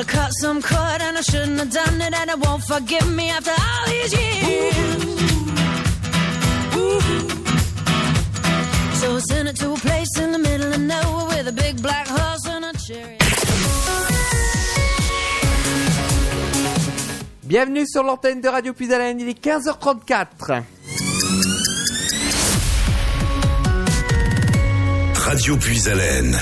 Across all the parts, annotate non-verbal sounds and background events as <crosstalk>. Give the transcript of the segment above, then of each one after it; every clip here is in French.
have cut some cord and I shouldn't have done it, and it won't forgive me after all these years. So I sent it to a place in the middle of nowhere with a big black horse and a chariot. Bienvenue sur l'antenne de Radio Puisalène, il est 15h34. Radio Puisalène.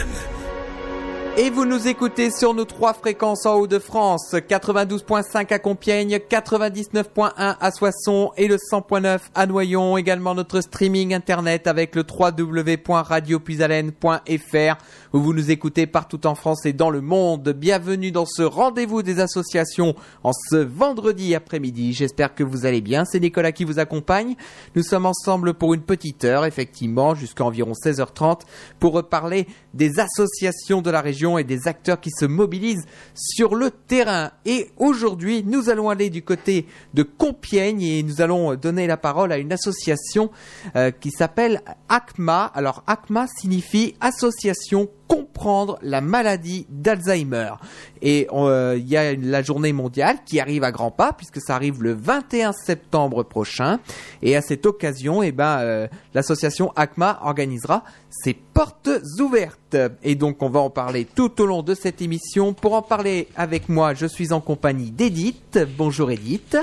Et vous nous écoutez sur nos trois fréquences en Haut-de-France, 92.5 à Compiègne, 99.1 à Soissons et le 100.9 à Noyon. Également notre streaming internet avec le www.radiopuisalène.fr vous nous écoutez partout en France et dans le monde. Bienvenue dans ce rendez-vous des associations en ce vendredi après-midi. J'espère que vous allez bien. C'est Nicolas qui vous accompagne. Nous sommes ensemble pour une petite heure, effectivement, jusqu'à environ 16h30 pour parler des associations de la région et des acteurs qui se mobilisent sur le terrain. Et aujourd'hui, nous allons aller du côté de Compiègne et nous allons donner la parole à une association euh, qui s'appelle ACMA. Alors ACMA signifie Association comprendre la maladie d'Alzheimer. Et euh, il y a la journée mondiale qui arrive à grands pas puisque ça arrive le 21 septembre prochain. Et à cette occasion, eh ben, euh, l'association ACMA organisera ses portes ouvertes. Et donc on va en parler tout au long de cette émission. Pour en parler avec moi, je suis en compagnie d'Edith. Bonjour Edith.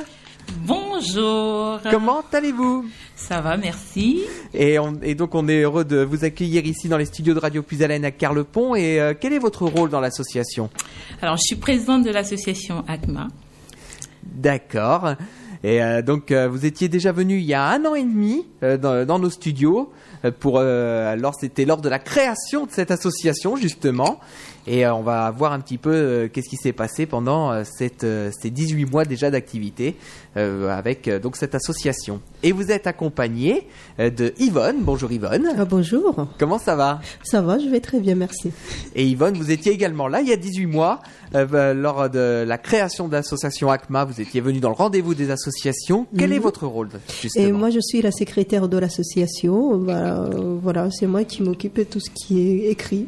Bonjour. Comment allez-vous Ça va, merci. et, on- et donc on est heureux de vous accueillir ici dans les studios de Radio Puisalène à Carlepont. Et euh, quel est votre rôle dans l'association Alors, je suis présidente de l'association ACMA. D'accord. Et euh, donc euh, vous étiez déjà venu il y a un an et demi dans, dans nos studios pour alors c'était lors de la création de cette association justement et euh, on va voir un petit peu euh, qu'est-ce qui s'est passé pendant euh, cette, ces 18 mois déjà d'activité avec donc cette association. Et vous êtes accompagné de Yvonne. Bonjour Yvonne. Ah, bonjour, Comment ça va? Ça va, je vais très bien, merci. Et Yvonne, vous étiez également là il y a 18 mois, euh, lors de la création de l'association ACMA. Vous étiez venu dans le rendez-vous des associations. Quel est Mhm. votre rôle, justement? Et moi, je suis la secrétaire de l'association. Euh, voilà, c'est moi qui m'occupe de tout ce qui est écrit.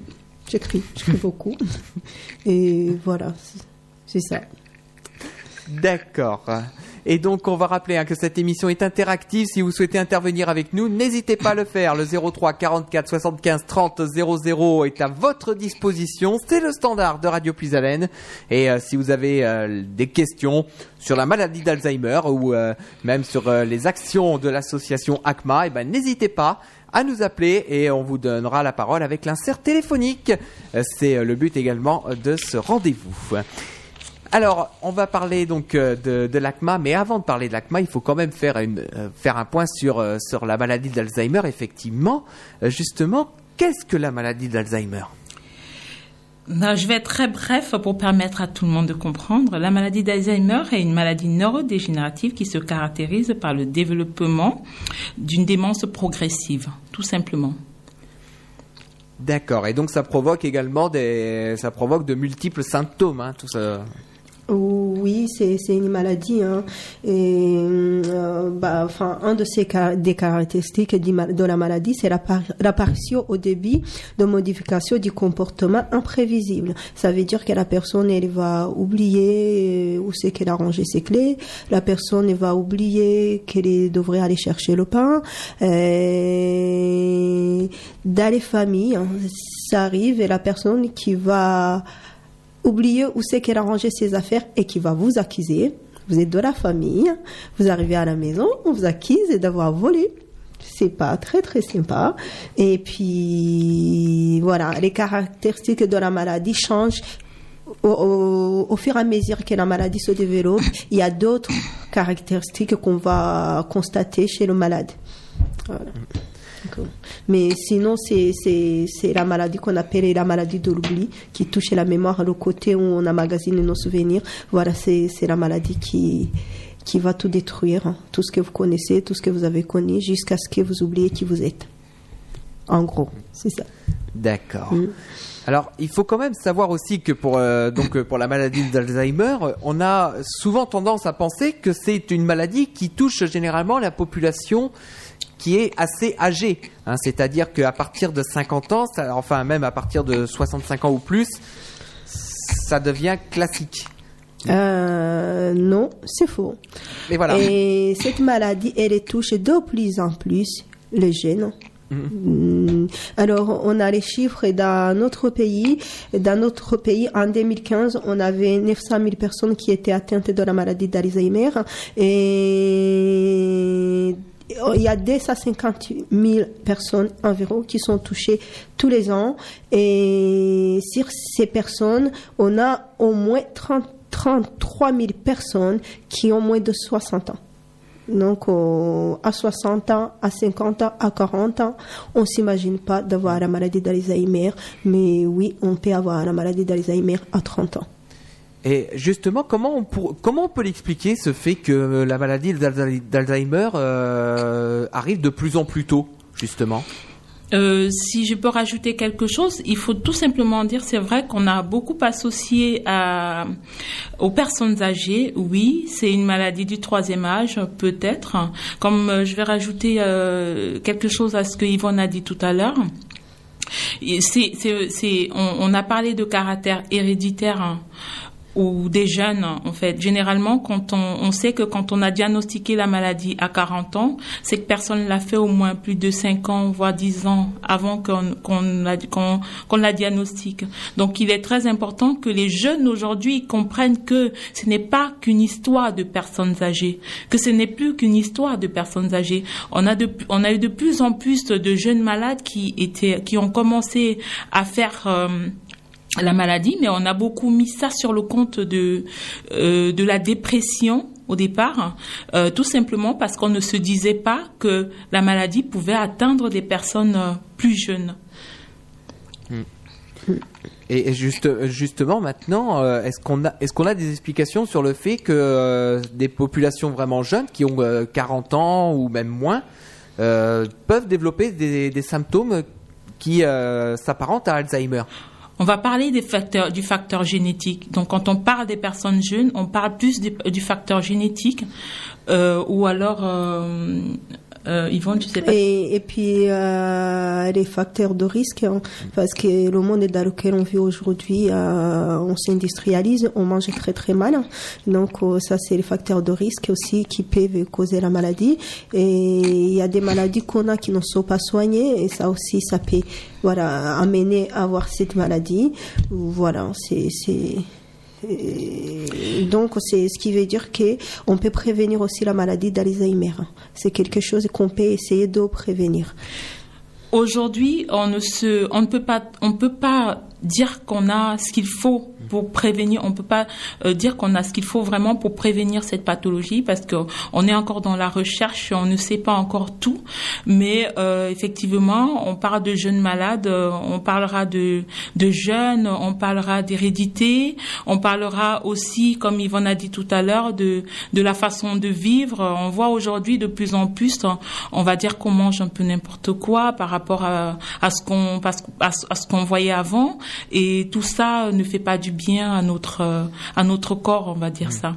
J'écris, j'écris beaucoup. Et voilà, c'est- ça. D'accord. Et donc, on va rappeler hein, que cette émission est interactive. Si vous souhaitez intervenir avec nous, n'hésitez pas à le faire. Le 03 44 75 30 00 est à votre disposition. C'est le standard de Radio Puisalène. Et euh, si vous avez euh, des questions sur la maladie d'Alzheimer ou euh, même sur les actions de l'association ACMA, eh ben, n'hésitez pas à nous appeler et on vous donnera la parole avec l'insert téléphonique. Euh, C'est euh, le but également euh, de ce rendez-vous. Alors, on va parler donc de, l'ACMA, mais avant de parler de l'ACMA, il faut quand même faire, faire un point sur, sur la maladie d'Alzheimer. Effectivement, justement, qu'est-ce que la maladie d'Alzheimer? Je vais être très bref pour permettre à tout le monde de comprendre. La maladie d'Alzheimer est une maladie neurodégénérative qui se caractérise par le développement d'une démence progressive, tout simplement. D'accord. Et donc, ça provoque également des, ça provoque de multiples symptômes, hein, tout ça. Oui, c'est une maladie. Hein. Et euh, bah, enfin, un de ces des caractéristiques de la maladie, c'est l'appar- l'apparition au début de modifications du comportement imprévisible. Ça veut dire que la personne, elle va oublier euh, où c'est qu'elle a rangé ses clés. La personne, va oublier qu'elle devrait aller chercher le pain. Et dans les familles, hein, ça arrive et la personne qui va oublier où c'est qu'elle a rangé ses affaires et qui va vous accuser. Vous êtes de la famille, vous arrivez à la maison, on vous accuse d'avoir volé. C'est pas très très sympa. Et puis voilà, les caractéristiques de la maladie changent au, au- au fur et à mesure que la maladie se développe. Il y a d'autres caractéristiques qu'on va constater chez le malade. Voilà. Mais sinon, c'est la maladie qu'on appelle la maladie de l'oubli, qui touche la mémoire, le côté où on emmagasine nos souvenirs. Voilà, c'est la maladie qui, qui va tout détruire, hein. tout ce que vous connaissez, tout ce que vous avez connu, jusqu'à ce que vous oubliez qui vous êtes. En gros, c'est ça. D'accord. Mm. Alors, il faut quand même savoir aussi que pour euh, donc euh, pour la maladie d'Alzheimer, on a souvent tendance à penser que c'est une maladie qui touche généralement la population qui est assez âgée. hein. C'est-à-dire qu'à partir de 50 ans, ça- enfin même à partir de 65 ans ou plus, ça devient classique. Euh, non, c'est faux. Mais voilà. Et cette maladie, elle touche de plus en plus les jeunes. Mm. Alors, on a les chiffres dans notre pays. Dans notre pays, en 2015, on avait 900 000 personnes qui étaient atteintes de la maladie d'Alzheimer. Et il y a 250 000 personnes environ qui sont touchées tous les ans. Et sur ces personnes, on a au moins 30 33 000 personnes qui ont moins de 60 ans. Donc, à 60 ans, à 50 ans, à 40 ans, on s'imagine pas d'avoir la maladie d'Alzheimer, mais oui, on peut avoir la maladie d'Alzheimer à 30 ans. Et justement, comment on, peut l'expliquer ce fait que la maladie d'Alzheimer euh, arrive de plus en plus tôt, justement? Euh, si je peux rajouter quelque chose, il faut tout simplement dire, c'est vrai qu'on a beaucoup associé aux personnes âgées. Oui, c'est une maladie du troisième âge, peut-être. Comme euh, je vais rajouter euh, quelque chose à ce que Yvonne a dit tout à l'heure. C'est, on a parlé de caractère héréditaire hein, ou des jeunes, en fait. Généralement, quand on, on sait que quand on a diagnostiqué la maladie à 40 ans, c'est que personne l'a fait au moins plus de 5 ans, voire 10 ans avant qu'on, qu'on, la, la diagnostique. Donc, il est très important que les jeunes aujourd'hui comprennent que ce n'est pas qu'une histoire de personnes âgées, que ce n'est plus qu'une histoire de personnes âgées. On a de, on a eu de plus en plus de jeunes malades qui étaient, qui ont commencé à faire, euh, la maladie, mais on a beaucoup mis ça sur le compte de euh, la dépression au départ, euh, tout simplement parce qu'on ne se disait pas que la maladie pouvait atteindre des personnes euh, plus jeunes. Et et juste, justement, maintenant, est-ce qu'on a, des explications sur le fait que des populations vraiment jeunes, qui ont euh, 40 ans ou même moins, peuvent développer des, des symptômes qui s'apparentent à Alzheimer? On va parler du facteur génétique. Donc, quand on parle des personnes jeunes, on parle plus du facteur génétique, euh, ou alors, euh, Yvonne, tu sais pas. Et, puis euh, les facteurs de risque, hein, parce que le monde dans lequel on vit aujourd'hui, euh, on s'industrialise, on mange très très mal. Donc ça c'est les facteurs de risque aussi qui peuvent causer la maladie. Et il y a des maladies qu'on a qui ne sont pas soignées et ça aussi ça peut voilà amener à avoir cette maladie. Voilà, c'est donc, c'est ce qui veut dire que on peut prévenir aussi la maladie d'Alzheimer. C'est quelque chose qu'on peut essayer de prévenir. Aujourd'hui, on ne se, on peut pas, on peut pas dire qu'on a ce qu'il faut pour prévenir. On peut pas euh, dire qu'on a ce qu'il faut vraiment pour prévenir cette pathologie parce que on est encore dans la recherche, on ne sait pas encore tout. Mais euh, effectivement, on parle de jeunes malades, euh, on parlera de de jeunes, on parlera d'hérédité, on parlera aussi, comme Yvonne a dit tout à l'heure, de de la façon de vivre. On voit aujourd'hui de plus en plus, on- va dire qu'on mange un peu n'importe quoi par rapport à, à ce qu'on à, à ce qu'on voyait avant, et tout ça ne fait pas du bien à notre euh, à notre corps, on va dire ça.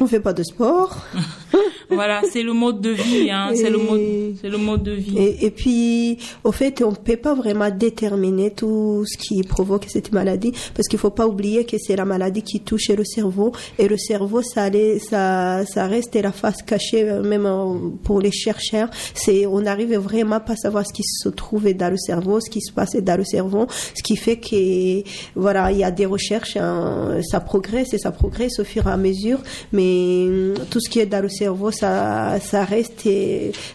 On fait pas de sport. <laughs> Voilà, c'est le mode de vie, hein, c'est le mode c'est le mode de vie. Et, et puis, au fait, on peut pas vraiment déterminer tout ce qui provoque cette maladie, parce qu'il faut pas oublier que c'est la maladie qui touche le cerveau, et le cerveau, ça, allait, ça, ça reste la face cachée, euh, même euh, pour les chercheurs. C'est, on n'arrive vraiment pas à savoir ce qui se trouve dans le cerveau, ce qui se passe dans le cerveau, ce qui fait que, voilà, il y a des recherches, hein, ça progresse et ça progresse au fur et à mesure, mais hum, tout ce qui est dans le cerveau, ça, ça reste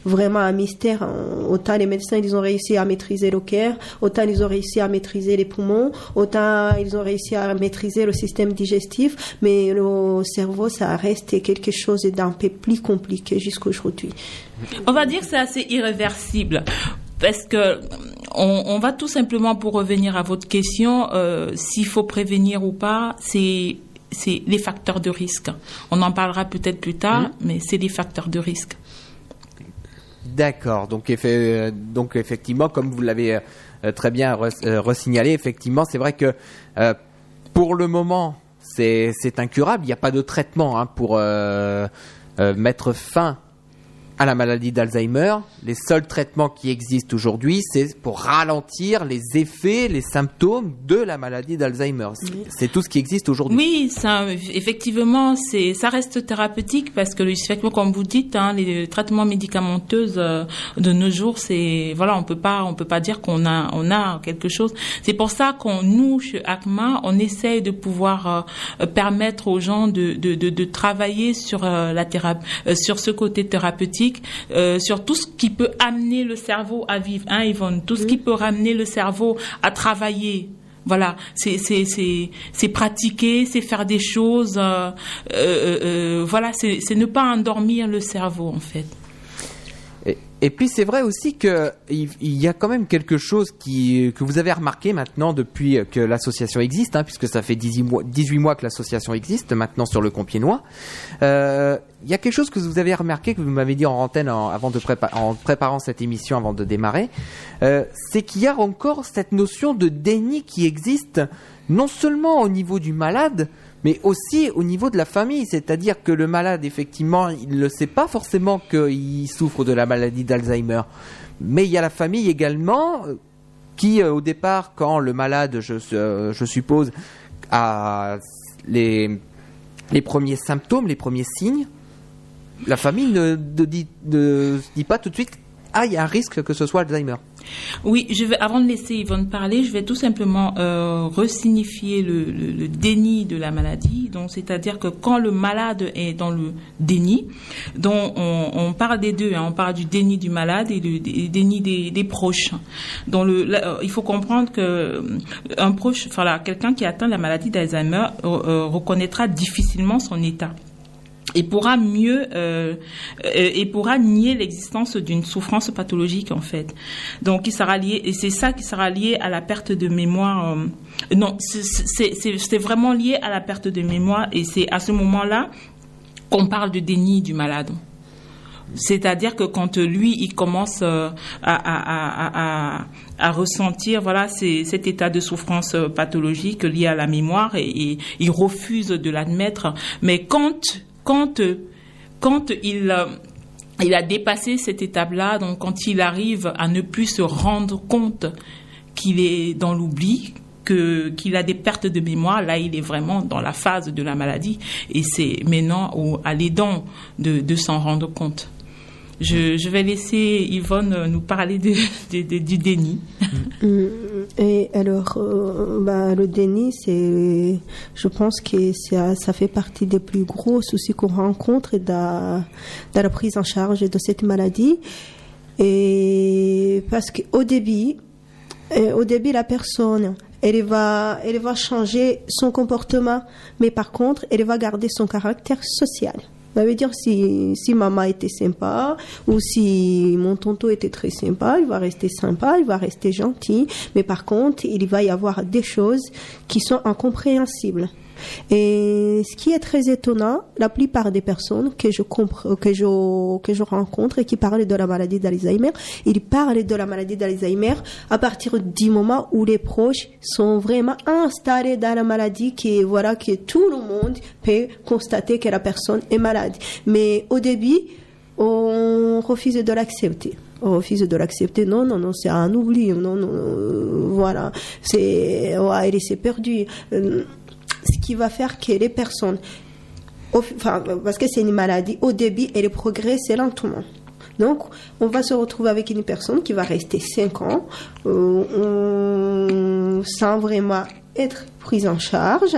vraiment un mystère. Autant les médecins, ils ont réussi à maîtriser le cœur, autant ils ont réussi à maîtriser les poumons, autant ils ont réussi à maîtriser le système digestif, mais le cerveau, ça reste quelque chose d'un peu plus compliqué jusqu'aujourd'hui. On va dire que c'est assez irréversible. Parce que on va tout simplement pour revenir à votre question, euh, s'il faut prévenir ou pas, c'est c'est les facteurs de risque. On en parlera peut-être plus tard, mais c'est des facteurs de risque. D'accord. Donc, euh, donc effectivement, comme vous l'avez euh, très bien euh, resignalé, effectivement, c'est vrai que euh, pour le moment, c'est incurable. Il n'y a pas de traitement hein, pour euh, mettre fin à la maladie d'Alzheimer, les seuls traitements qui existent aujourd'hui, c'est pour ralentir les effets, les symptômes de la maladie d'Alzheimer. C'est- tout ce qui existe aujourd'hui. Oui, ça, effectivement, c'est, ça reste thérapeutique parce que effectivement, comme vous dites, hein, les traitements médicamenteux euh, de nos jours, c'est voilà, on peut pas, on peut pas dire qu'on a, on a quelque chose. C'est pour ça qu'on nous chez ACMA, on essaye de pouvoir euh, permettre aux gens de de, de, de travailler sur euh, la thérapie, sur ce côté thérapeutique, euh, sur tout ce qui peut amener le cerveau à vivre, hein, Yvonne, tout ce qui peut ramener le cerveau à travailler. Voilà, c'est c'est c'est c'est pratiquer, c'est faire des choses. euh, euh, euh, voilà, c'est c'est ne pas endormir le cerveau en fait. Et, puis c'est vrai aussi que il il y a quand même quelque chose qui que vous avez remarqué maintenant depuis que l'association existe, hein, puisque ça fait 18 mois, 18 mois que l'association existe maintenant sur le Compiègnois. Euh, il y a quelque chose que vous avez remarqué que vous m'avez dit en antenne en, avant de en préparant cette émission avant de démarrer, euh, c'est qu'il y a encore cette notion de déni qui existe non seulement au niveau du malade, mais aussi au niveau de la famille. C'est-à-dire que le malade, effectivement, il ne sait pas forcément qu'il souffre de la maladie d'Alzheimer. Mais il y a la famille également euh, qui, euh, au départ, quand le malade, je, euh, je suppose, a les, les premiers symptômes, les premiers signes, la famille ne, dit, ne dit pas tout de suite Ah, il y a un risque que ce soit Alzheimer. Oui, je vais avant de laisser Yvonne parler, je vais tout simplement euh, resignifier le, déni de la maladie. C'est-à-dire que quand le malade est dans le déni, donc on, parle des deux, hein, on parle du déni du malade et du déni des, proches. Euh, il faut comprendre que euh, proche, quelqu'un qui atteint la maladie d'Alzheimer euh, reconnaîtra difficilement son état et pourra mieux euh, euh, et pourra nier l'existence d'une souffrance pathologique en fait. Donc il sera lié et c'est ça qui sera lié à la perte de mémoire. euh, non, c'est- vraiment lié à la perte de mémoire et c'est à ce moment-là qu'on parle de déni du malade. C'est-à-dire que quand lui, il commence euh, à, à, à, à, ressentir voilà, cet état de souffrance pathologique lié à la mémoire et, et il refuse de l'admettre. Mais quand, quand, euh, euh, il a dépassé cette étape-là, donc quand il arrive à ne plus se rendre compte qu'il est dans l'oubli, qu'il a des pertes de mémoire, là il est vraiment dans la phase de la maladie et c'est maintenant à l'aidant de s'en rendre compte. Je, vais laisser Yvonne euh, nous parler <laughs> du déni. Mm, Et alors, euh, bah, le déni, c'est, je pense que ça, ça fait partie des plus gros soucis qu'on rencontre dans, dans la prise en charge de cette maladie. Et parce qu'au début, euh, au début, la personne, elle va, elle va changer son comportement, mais par contre, elle va garder son caractère social. Ça veut dire si, si maman était sympa ou si mon tonton était très sympa, il va rester sympa, il va rester gentil, mais par contre, il va y avoir des choses qui sont incompréhensibles. Et ce qui est très étonnant, la plupart des personnes que je que je, que je rencontre et qui parlent de la maladie d'Alzheimer, ils parlent de la maladie d'Alzheimer à partir du moment où les proches sont vraiment installés dans la maladie, qui voilà, que tout le monde peut constater que la personne est malade. Mais au début, on refuse de l'accepter. On refuse de l'accepter. Non, non, non, c'est un oubli. Non, non, euh, voilà. C'est, ouais, il s'est perdu. Ce qui va faire que les personnes, parce que c'est une maladie, au début, elle progresse lentement. Donc, on va se retrouver avec une personne qui va rester 5 ans euh, sans vraiment être prise en charge,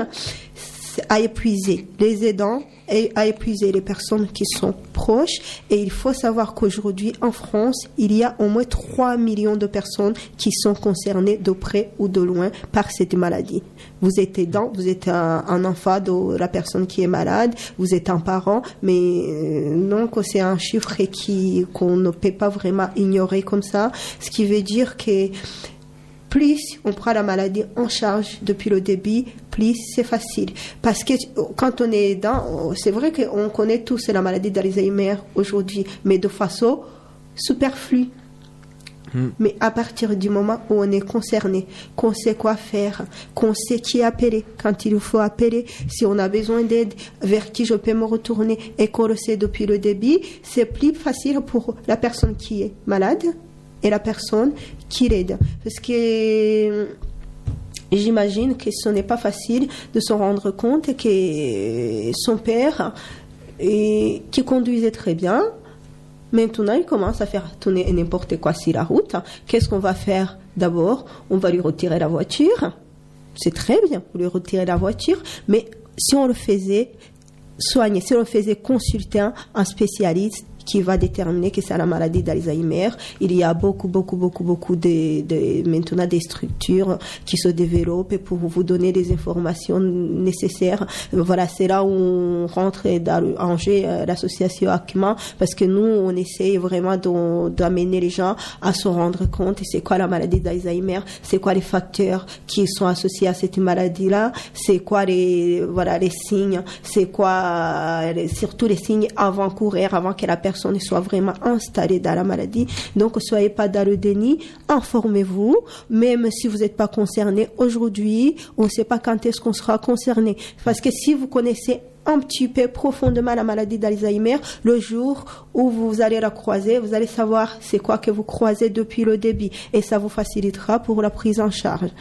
à épuiser les aidants et à épuiser les personnes qui sont proches. Et il faut savoir qu'aujourd'hui, en France, il y a au moins 3 millions de personnes qui sont concernées de près ou de loin par cette maladie. Vous êtes aidant, vous êtes un, un enfant de la personne qui est malade, vous êtes un parent, mais euh, donc c'est un chiffre qui qu'on ne peut pas vraiment ignorer comme ça. Ce qui veut dire que plus on prend la maladie en charge depuis le début, plus c'est facile. Parce que quand on est dans, c'est vrai qu'on connaît tous la maladie d'Alzheimer aujourd'hui, mais de façon superflue. Mais à partir du moment où on est concerné, qu'on sait quoi faire, qu'on sait qui appeler quand il faut appeler, si on a besoin d'aide, vers qui je peux me retourner et qu'on le sait depuis le début, c'est plus facile pour la personne qui est malade et la personne qui l'aide. Parce que j'imagine que ce n'est pas facile de se rendre compte que son père, et, qui conduisait très bien, Maintenant, il commence à faire tourner n'importe quoi sur la route. Qu'est-ce qu'on va faire d'abord? On va lui retirer la voiture. C'est très bien, lui retirer la voiture, mais si on le faisait soigner, si on le faisait consulter un spécialiste qui va déterminer que c'est la maladie d'Alzheimer. Il y a beaucoup, beaucoup, beaucoup, beaucoup de, de, maintenant des structures qui se développent pour vous donner des informations nécessaires. Voilà, c'est là où on rentre dans jeu euh, l'association ACMA parce que nous, on essaie vraiment d'amener les gens à se rendre compte c'est quoi la maladie d'Alzheimer, c'est quoi les facteurs qui sont associés à cette maladie-là, c'est quoi les, voilà, les signes, c'est quoi, surtout les signes avant-coureurs, avant que la personne personne soit vraiment installée dans la maladie. Donc, soyez pas dans le déni, informez-vous, même si vous n'êtes pas concerné aujourd'hui, on ne sait pas quand est-ce qu'on sera concerné. Parce que si vous connaissez un petit peu profondément la maladie d'Alzheimer, le jour où vous allez la croiser, vous allez savoir c'est quoi que vous croisez depuis le début et ça vous facilitera pour la prise en charge.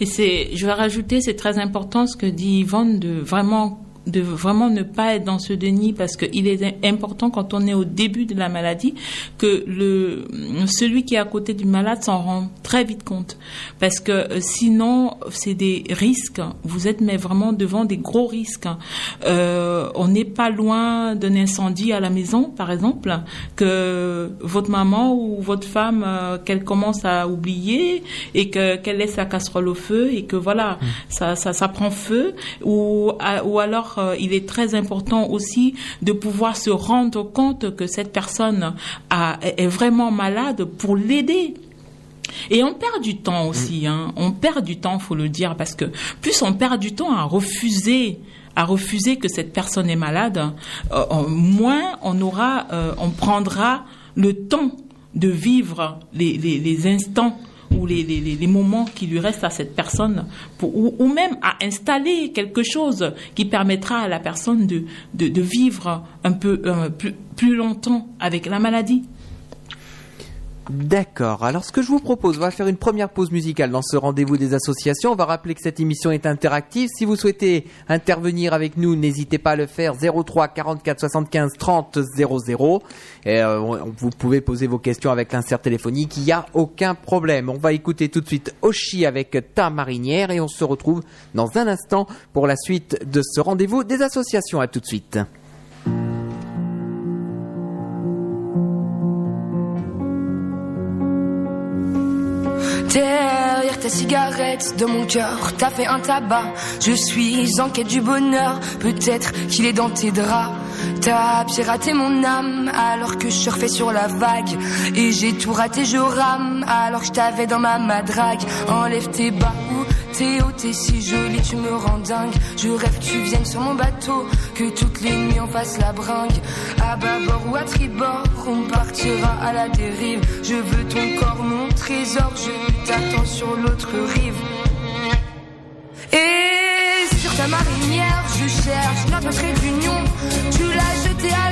Et c'est, je vais rajouter, c'est très important ce que dit Yvonne de vraiment de vraiment ne pas être dans ce déni parce qu'il est important quand on est au début de la maladie que le celui qui est à côté du malade s'en rend très vite compte. Parce que euh, sinon c'est des risques. Vous êtes mais vraiment devant des gros risques. Euh, on n'est pas loin d'un incendie à la maison par exemple que votre maman ou votre femme euh, qu'elle commence à oublier et que qu'elle laisse la casserole au feu et que voilà mmh. ça, ça ça prend feu ou ou alors euh, il est très important aussi de pouvoir se rendre compte que cette personne est vraiment malade pour l'aider. Et on perd du temps aussi, hein. on perd du temps, faut le dire, parce que plus on perd du temps à refuser à refuser que cette personne est malade, euh, moins on aura, euh, on prendra le temps de vivre les instants ou les, moments qui lui restent à cette personne, ou, même à installer quelque chose qui permettra à la personne de, vivre un peu euh, plus longtemps avec la maladie. D'accord. Alors ce que je vous propose, on va faire une première pause musicale dans ce rendez-vous des associations. On va rappeler que cette émission est interactive. Si vous souhaitez intervenir avec nous, n'hésitez pas à le faire 03 44 75 30 00. Et, euh, vous pouvez poser vos questions avec l'insert téléphonique, il n'y a aucun problème. On va écouter tout de suite Oshi avec Ta marinière et on se retrouve dans un instant pour la suite de ce rendez-vous des associations. À tout de suite. Derrière ta cigarette, de mon cœur, t'as fait un tabac. Je suis en quête du bonheur, peut-être qu'il est dans tes draps. T'as piraté mon âme alors que je surfais sur la vague. Et j'ai tout raté, je rame alors que je t'avais dans ma madrague. Enlève tes bas Théo, t'es si jolie, tu me rends dingue. Je rêve que tu viennes sur mon bateau, que toutes les nuits on fasse la bringue. À bâbord ou à tribord, on partira à la dérive. Je veux ton corps, mon trésor, je t'attends sur l'autre rive. Et sur ta marinière, je cherche notre trait d'union. Tu l'as jeté à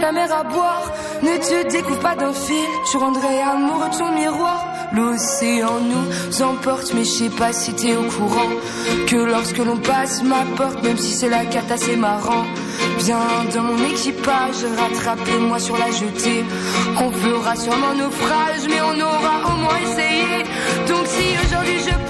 la mer à boire. Ne te découvre pas d'un fil, tu rendrais amoureux ton miroir. L'océan nous emporte, mais je sais pas si t'es au courant que lorsque l'on passe ma porte, même si c'est la carte assez marrant, viens dans mon équipage, rattrapez-moi sur la jetée. On fera sûrement naufrage, mais on aura au moins essayé. Donc si aujourd'hui je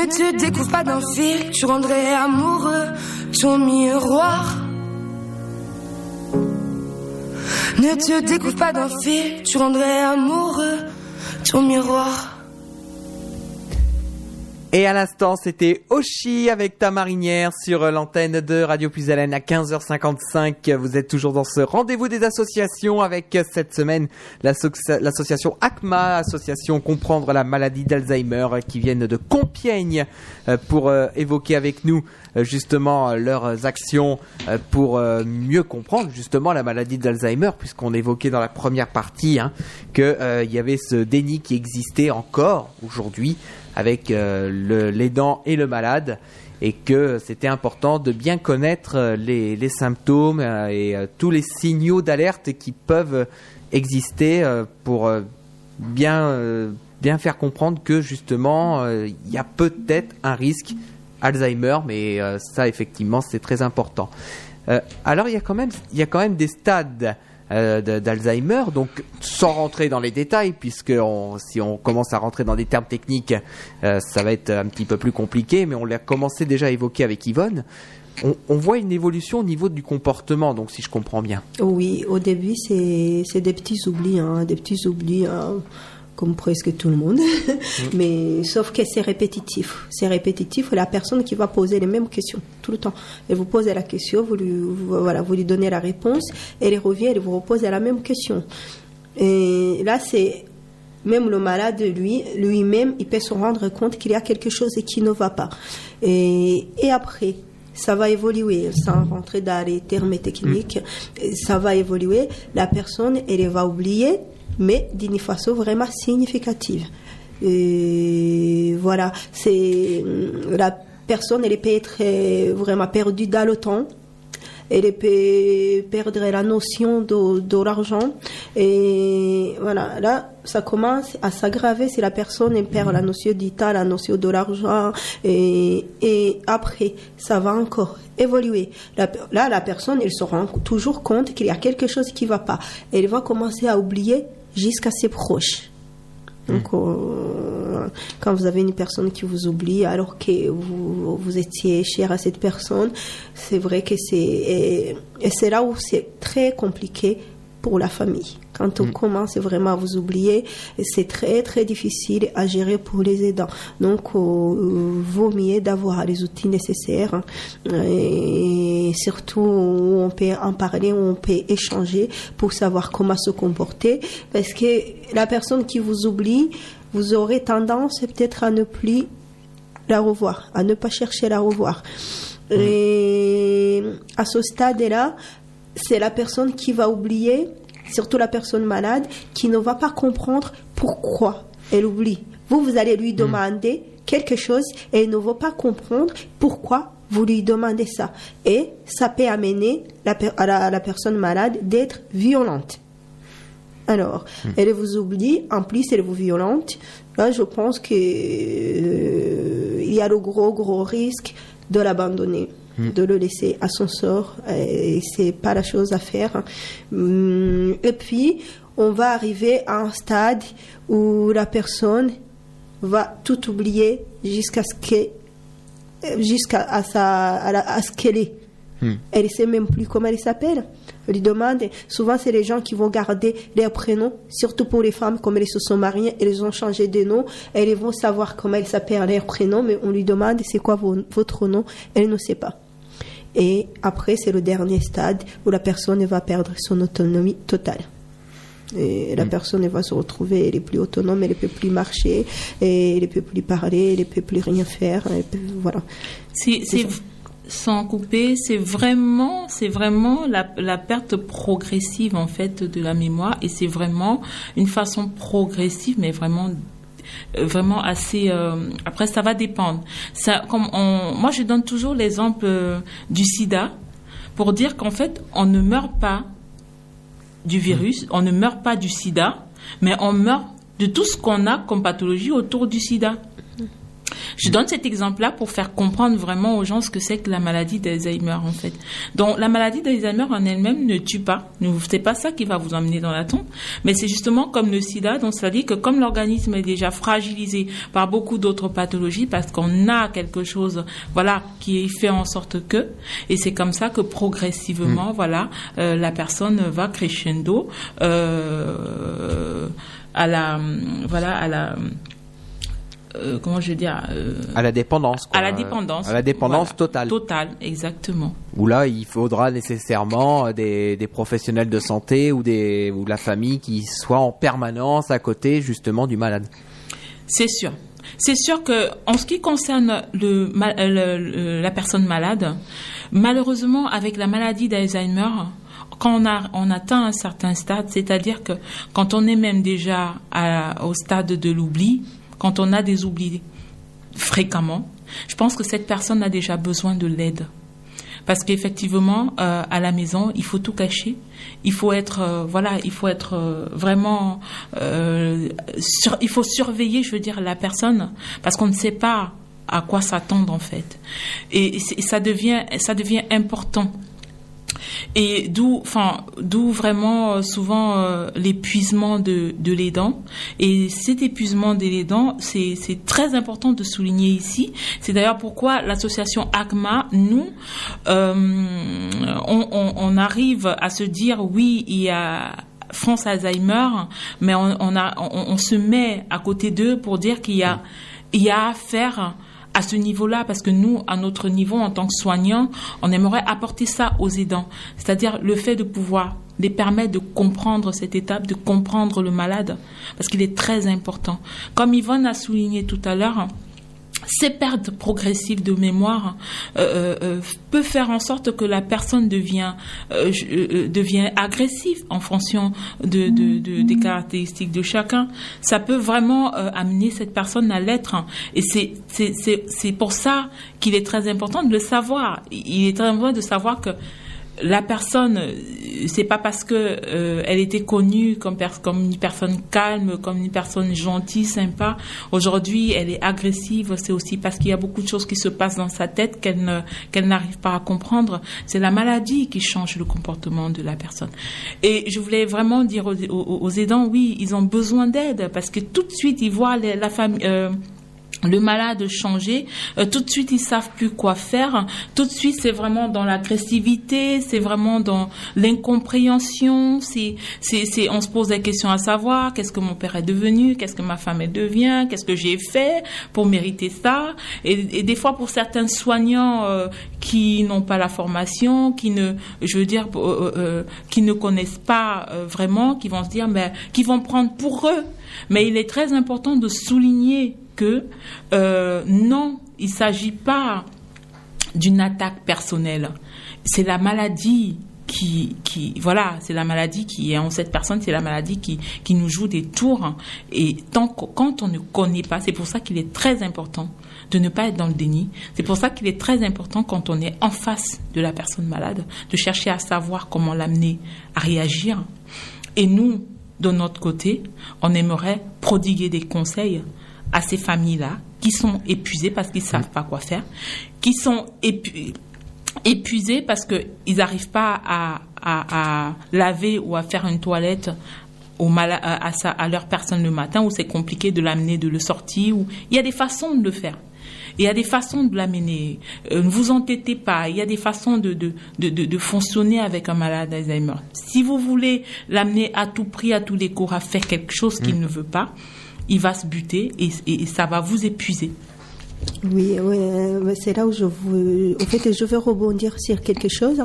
Ne te découvre pas d'un fil, tu rendrais amoureux ton miroir. Ne te découvre pas d'un fil, tu rendrais amoureux ton miroir. Et à l'instant, c'était Oshi avec ta marinière sur l'antenne de Radio Plus Haleine à 15h55. Vous êtes toujours dans ce rendez-vous des associations avec cette semaine l'asso- l'association ACMA, association Comprendre la maladie d'Alzheimer, qui viennent de Compiègne euh, pour euh, évoquer avec nous euh, justement leurs actions pour mieux comprendre justement la maladie d'Alzheimer, puisqu'on évoquait dans la première partie hein, que euh, il y avait ce déni qui existait encore aujourd'hui avec euh, l'aidant et le malade et que c'était important de bien connaître euh, les, les symptômes euh, et euh, tous les signaux d'alerte qui peuvent exister pour bien, bien faire comprendre que justement il y a peut-être un risque Alzheimer, mais ça effectivement c'est très important. Alors il y quand même, il y a quand même des stades euh, d'Alzheimer, donc sans rentrer dans les détails, puisque si on commence à rentrer dans des termes techniques, euh, ça va être un petit peu plus compliqué, mais on l'a commencé déjà à évoquer avec Yvonne. On, voit une évolution au niveau du comportement, donc si je comprends bien. Oui, au début, c'est des petits oublis, hein, des petits oublis, hein, comme presque tout le monde. <laughs> Mais sauf que c'est répétitif. C'est répétitif. La personne qui va poser les mêmes questions tout le temps. Elle vous pose la question, vous lui, voilà, vous lui donnez la réponse, elle revient, elle vous repose la même question. Et là, c'est même le malade, lui, lui-même, il peut se rendre compte qu'il y a quelque chose qui ne va pas. Et, et après, ça va évoluer, sans rentrer dans les termes techniques, ça va évoluer. La personne, elle va oublier, mais d'une façon vraiment significative. Et voilà, c'est la personne, elle peut être vraiment perdue dans le temps elle peut perdre la notion de, l'argent. Et voilà, là, ça commence à s'aggraver si la personne perd la notion du temps, la notion de l'argent. Et, après, ça va encore évoluer. Là, la personne, elle se rend toujours compte qu'il y a quelque chose qui va pas. Elle va commencer à oublier jusqu'à ses proches. Donc, euh, quand vous avez une personne qui vous oublie alors que vous, vous étiez cher à cette personne, c'est vrai que c'est. Et, et c'est là où c'est très compliqué pour la famille. Quand on commence vraiment à vous oublier, c'est très très difficile à gérer pour les aidants. Donc, euh, vaut mieux d'avoir les outils nécessaires hein, et surtout où on peut en parler, où on peut échanger pour savoir comment se comporter. Parce que la personne qui vous oublie, vous aurez tendance peut-être à ne plus la revoir, à ne pas chercher à la revoir. Et à ce stade-là, c'est la personne qui va oublier, surtout la personne malade, qui ne va pas comprendre pourquoi elle oublie. Vous, vous allez lui demander quelque chose et elle ne va pas comprendre pourquoi vous lui demandez ça. Et ça peut amener la à, la, à la personne malade d'être violente. Alors, elle vous oublie, en plus elle vous violente. Là, je pense que euh, y a le gros gros risque de l'abandonner, de le laisser à son sort. Et c'est pas la chose à faire. Hum, Et puis, on va arriver à un stade où la personne va tout oublier jusqu'à ce que jusqu'à à sa à, la- à ce qu'elle est Elle ne sait même plus comment elle s'appelle. Elle lui demande, souvent c'est les gens qui vont garder leurs prénoms, surtout pour les femmes, comme elles se sont mariées, elles ont changé de nom, elles vont savoir comment elles s'appellent leur prénom, mais on lui demande c'est quoi vo- votre nom, elle ne sait pas. Et après, c'est le dernier stade où la personne va perdre son autonomie totale. Et la personne va se retrouver, elle est plus autonome, elle ne peut plus marcher, et elle ne peut plus parler, elle ne peut plus rien faire. peut- voilà. C'est, sans couper, c'est vraiment, c'est vraiment la, la perte progressive en fait de la mémoire et c'est vraiment une façon progressive, mais vraiment vraiment assez euh, après ça va dépendre. Ça comme on, moi je donne toujours l'exemple euh, du sida pour dire qu'en fait on ne meurt pas du virus on ne meurt pas du sida mais on meurt de tout ce qu'on a comme pathologie autour du sida je donne cet exemple-là pour faire comprendre vraiment aux gens ce que c'est que la maladie d'Alzheimer, en fait. Donc, la maladie d'Alzheimer en elle-même ne tue pas. Ne c'est pas ça qui va vous emmener dans la tombe. Mais c'est justement comme le sida. Donc, ça dit que comme l'organisme est déjà fragilisé par beaucoup d'autres pathologies, parce qu'on a quelque chose, voilà, qui fait en sorte que, et c'est comme ça que progressivement, voilà, euh, la personne va crescendo, euh, à la, voilà, à la, euh, comment je vais dire euh, À la dépendance. quoi. à la dépendance. À la dépendance Voilà. totale. Totale, exactement. Où là, il faudra nécessairement des, des professionnels de santé ou, des, ou de la famille qui soient en permanence à côté justement du malade. C'est sûr. C'est sûr que en ce qui concerne le, ma- euh, le- le- la personne malade, malheureusement avec la maladie d'Alzheimer, quand on, a, on atteint un certain stade, c'est-à-dire que quand on est même déjà à- au stade de l'oubli, quand on a des oublis fréquemment, je pense que cette personne a déjà besoin de l'aide. Parce qu'effectivement, euh, à la maison, il faut tout cacher. Il faut être, euh, voilà, il faut être euh, vraiment, il faut surveiller, je veux dire, la personne, parce qu'on ne sait pas à quoi s'attendre en fait. Et, et ça devient, ça devient important. Et d'où, enfin, d'où vraiment euh, souvent euh, l'épuisement de, de l'aidant. Et cet épuisement de l'aidant, c'est, c'est très important de souligner ici. C'est d'ailleurs pourquoi l'association ACMA, nous, euh, on, arrive à se dire oui, il y a France Alzheimer, mais on, a, on, se met à côté d'eux pour dire qu'il y a, il y a à faire à ce niveau-là, parce que nous, à notre niveau, en tant que soignants, on aimerait apporter ça aux aidants. C'est-à-dire le fait de pouvoir les permettre de comprendre cette étape, de comprendre le malade, parce qu'il est très important. Comme Yvonne a souligné tout à l'heure, ces pertes progressives de mémoire euh, euh, peut faire en sorte que la personne devient euh, je- euh, devient agressive en fonction de, de, de- des caractéristiques de chacun. Ça peut vraiment euh, amener cette personne à l'être. Et c'est c'est pour ça qu'il est très important de le savoir. Il est très important de savoir que la personne, c'est pas parce que euh, elle était connue comme, une personne calme, comme une personne gentille, sympa. Aujourd'hui, elle est agressive. C'est aussi parce qu'il y a beaucoup de choses qui se passent dans sa tête qu'elle n'arrive pas à comprendre. C'est la maladie qui change le comportement de la personne. Et je voulais vraiment dire aux, aidants, oui, ils ont besoin d'aide parce que tout de suite ils voient la famille. euh, le malade changer, euh, tout de suite ils savent plus quoi faire, tout de suite c'est vraiment dans l'agressivité, c'est vraiment dans l'incompréhension, c'est c'est on se pose des questions à savoir qu'est-ce que mon père est devenu, qu'est-ce que ma femme est devient, qu'est-ce que j'ai fait pour mériter ça. Et, et des fois pour certains soignants euh, qui n'ont pas la formation, qui ne je veux dire euh, euh, qui ne connaissent pas euh, vraiment, qui vont se dire mais qui vont prendre pour eux. Mais il est très important de souligner que euh, non, il ne s'agit pas d'une attaque personnelle. C'est la maladie qui, voilà, c'est la maladie qui est en cette personne, c'est la maladie qui, qui nous joue des tours. Et tant quand on ne connaît pas, c'est pour ça qu'il est très important de ne pas être dans le déni. C'est pour ça qu'il est très important quand on est en face de la personne malade, de chercher à savoir comment l'amener à réagir. Et nous, de notre côté, on aimerait prodiguer des conseils à ces familles-là qui sont épuisées parce qu'ils savent pas quoi faire, qui sont épu- épuisés parce qu'ils n'arrivent pas à, à- à laver ou à faire une toilette au mala- à, à sa- à leur personne le matin, ou c'est compliqué de l'amener, de le sortir. Ou... Il y a des façons de le faire. il y a des façons de l'amener. Euh, ne vous entêtez pas. Il y a des façons de, de, de, de, de fonctionner avec un malade d'Alzheimer. Si vous voulez l'amener à tout prix, à tous les cours, à faire quelque chose qu'il Mm. ne veut pas, il va se buter et, ça va vous épuiser. Oui, oui, c'est là où je veux. En fait, je veux rebondir sur quelque chose.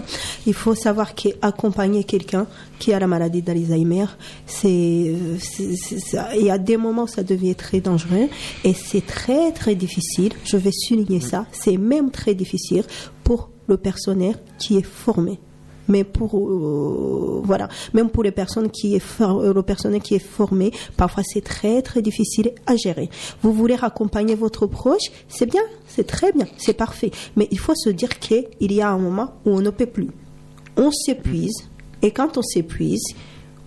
Il faut savoir qu'accompagner quelqu'un qui a la maladie d'Alzheimer, c'est, il y a des moments où ça devient très dangereux et c'est très très difficile. Je vais souligner ça. C'est même très difficile pour le personnel qui est formé mais pour euh, voilà. Même pour les personnes qui est euh, le personnel qui est formé parfois c'est très très difficile à gérer. Vous voulez raccompagner votre proche c'est bien c'est très bien c'est parfait. Mais il faut se dire qu'il y a un moment où on ne peut plus. On s'épuise et quand on s'épuise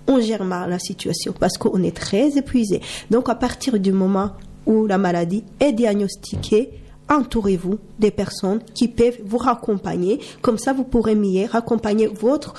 on gère mal la situation parce qu'on est très épuisé. Donc à partir du moment où la maladie est diagnostiquée entourez-vous des personnes qui peuvent vous raccompagner. Comme ça, vous pourrez mieux raccompagner votre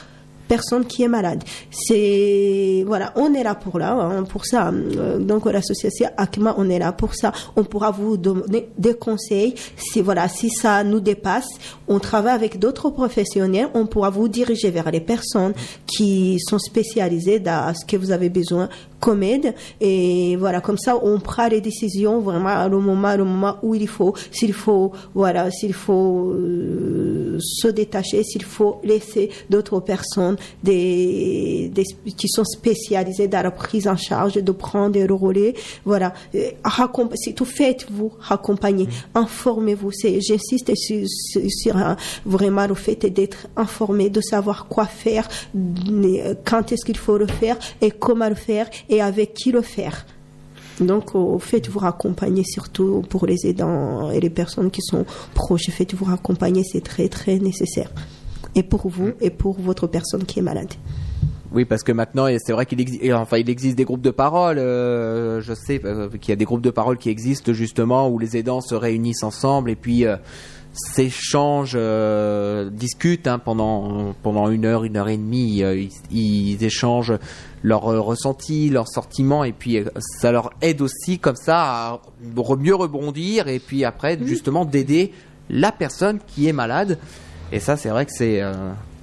personne qui est malade. C'est voilà, on est là pour là, hein, pour ça. Euh, Donc l'association ACMA, on est là pour ça. On pourra vous donner des conseils. Si voilà, si ça nous dépasse, on travaille avec d'autres professionnels. On pourra vous diriger vers les personnes qui sont spécialisées dans ce que vous avez besoin comme aide. Et voilà, comme ça, on prend les décisions vraiment à le moment, le moment où il faut. S'il faut, voilà, s'il faut euh, se détacher, s'il faut laisser d'autres personnes des, des- qui sont spécialisées dans la prise en charge de prendre le relais. Voilà, Euh, c'est tout faites-vous raccompagner, informez-vous. C'est, j'insiste sur, sur, euh, vraiment le fait d'être informé, de savoir quoi faire, quand est-ce qu'il faut le faire et comment le faire et avec qui le faire. Donc, faites-vous raccompagner, surtout pour les aidants et les personnes qui sont proches. Faites-vous raccompagner, c'est très, très nécessaire. Et pour vous, et pour votre personne qui est malade. Oui, parce que maintenant, c'est vrai qu'il existe, enfin, il existe des groupes de parole. euh, je sais euh, qu'il y a des groupes de parole qui existent justement où les aidants se réunissent ensemble et puis euh, s'échangent, discutent hein, pendant pendant une heure, une heure et demie. ils échangent leurs euh, ressentis, leurs sentiments et puis euh, ça leur aide aussi comme ça à mieux rebondir et puis après justement d'aider la personne qui est malade. Et ça, c'est vrai que c'est euh,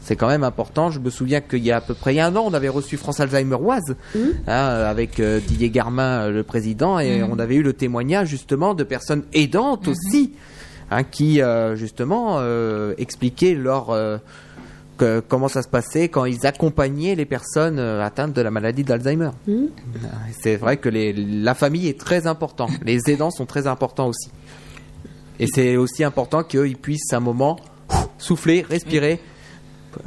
c'est quand même important. Je me souviens qu'il y a à peu près un an, on avait reçu France Alzheimer Oise hein, avec euh, Didier Garmin, le président, et on avait eu le témoignage justement de personnes aidantes aussi, hein, qui euh, justement expliquaient leur que- comment ça se passait quand ils accompagnaient les personnes euh, atteintes de la maladie d'Alzheimer. Euh, C'est vrai que les, la famille est très important. Les aidants sont très importants aussi. Et c'est aussi important qu'ils puissent à un moment souffler, respirer,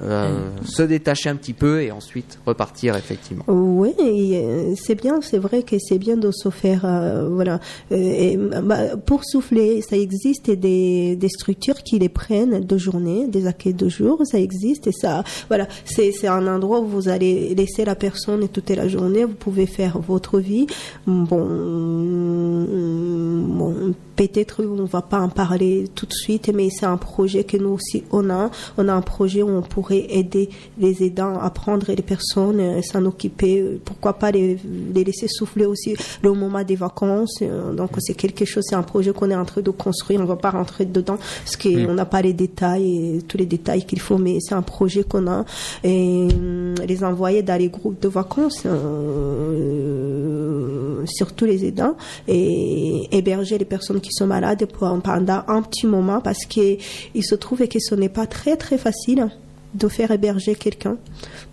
euh, se détacher un petit peu et ensuite repartir effectivement. Oui, euh, c'est bien, c'est vrai que c'est bien de se faire, euh, voilà. Et, bah, pour souffler, ça existe des, des structures qui les prennent de journée, des accueils de jour, ça existe et ça, voilà, c'est un endroit où vous allez laisser la personne toute la journée, vous pouvez faire votre vie. Bon, bon peut-être on va pas en parler tout de suite, mais c'est un projet que nous aussi on a. On a un projet où on pourrait aider les aidants à prendre les personnes, euh, s'en occuper. euh, Pourquoi pas les, les laisser souffler aussi le moment des vacances. euh, Donc c'est quelque chose, c'est un projet qu'on est en train de construire. On va pas rentrer dedans parce qu'on n'a pas les détails, et tous les détails qu'il faut, mais c'est un projet qu'on a et hum, les envoyer dans les groupes de vacances, surtout les aidants et héberger les personnes qui sont malades pour, pendant un petit moment parce que il se trouve que ce n'est pas très très facile de faire héberger quelqu'un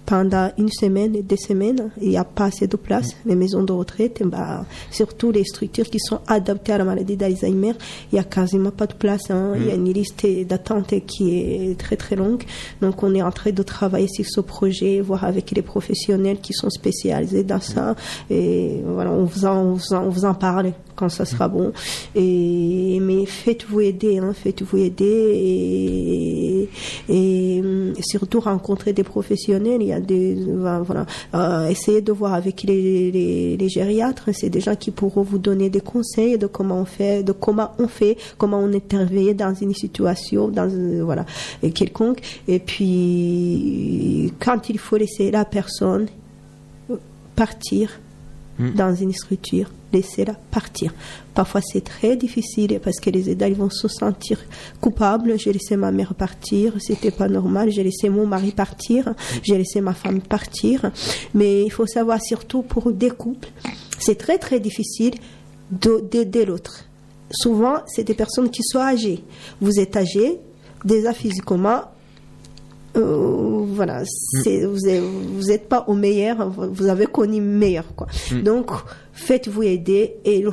pendant une semaine, deux semaines, il n'y a pas assez de place. Les maisons de retraite, bah, surtout les structures qui sont adaptées à la maladie d'Alzheimer, il n'y a quasiment pas de place. hein. Il y a une liste d'attente qui est très très longue. Donc on est en train de travailler sur ce projet, voir avec les professionnels qui sont spécialisés dans ça. Et voilà, on vous en, on vous en, on vous en parle quand ça sera bon. Et, mais faites-vous aider, hein, faites-vous aider et, et, surtout rencontrer des professionnels. Il y a des, voilà, euh, essayez de voir avec les, les, les gériatres. C'est des gens qui pourront vous donner des conseils de comment on fait, de comment on fait, comment on intervient dans une situation, dans euh, voilà, quelconque. Et puis quand il faut laisser la personne partir dans une structure, laissez-la partir. Parfois c'est très difficile parce que les aidants ils vont se sentir coupables. J'ai laissé ma mère partir, c'était pas normal. J'ai laissé mon mari partir, j'ai laissé ma femme partir. Mais il faut savoir surtout pour des couples, c'est très très difficile de- d'aider l'autre. Souvent c'est des personnes qui sont âgées. Vous êtes âgé, déjà physiquement, euh, voilà, c'est, vous n'êtes vous êtes pas au meilleur, vous avez connu meilleur. Quoi. Donc, faites-vous aider et,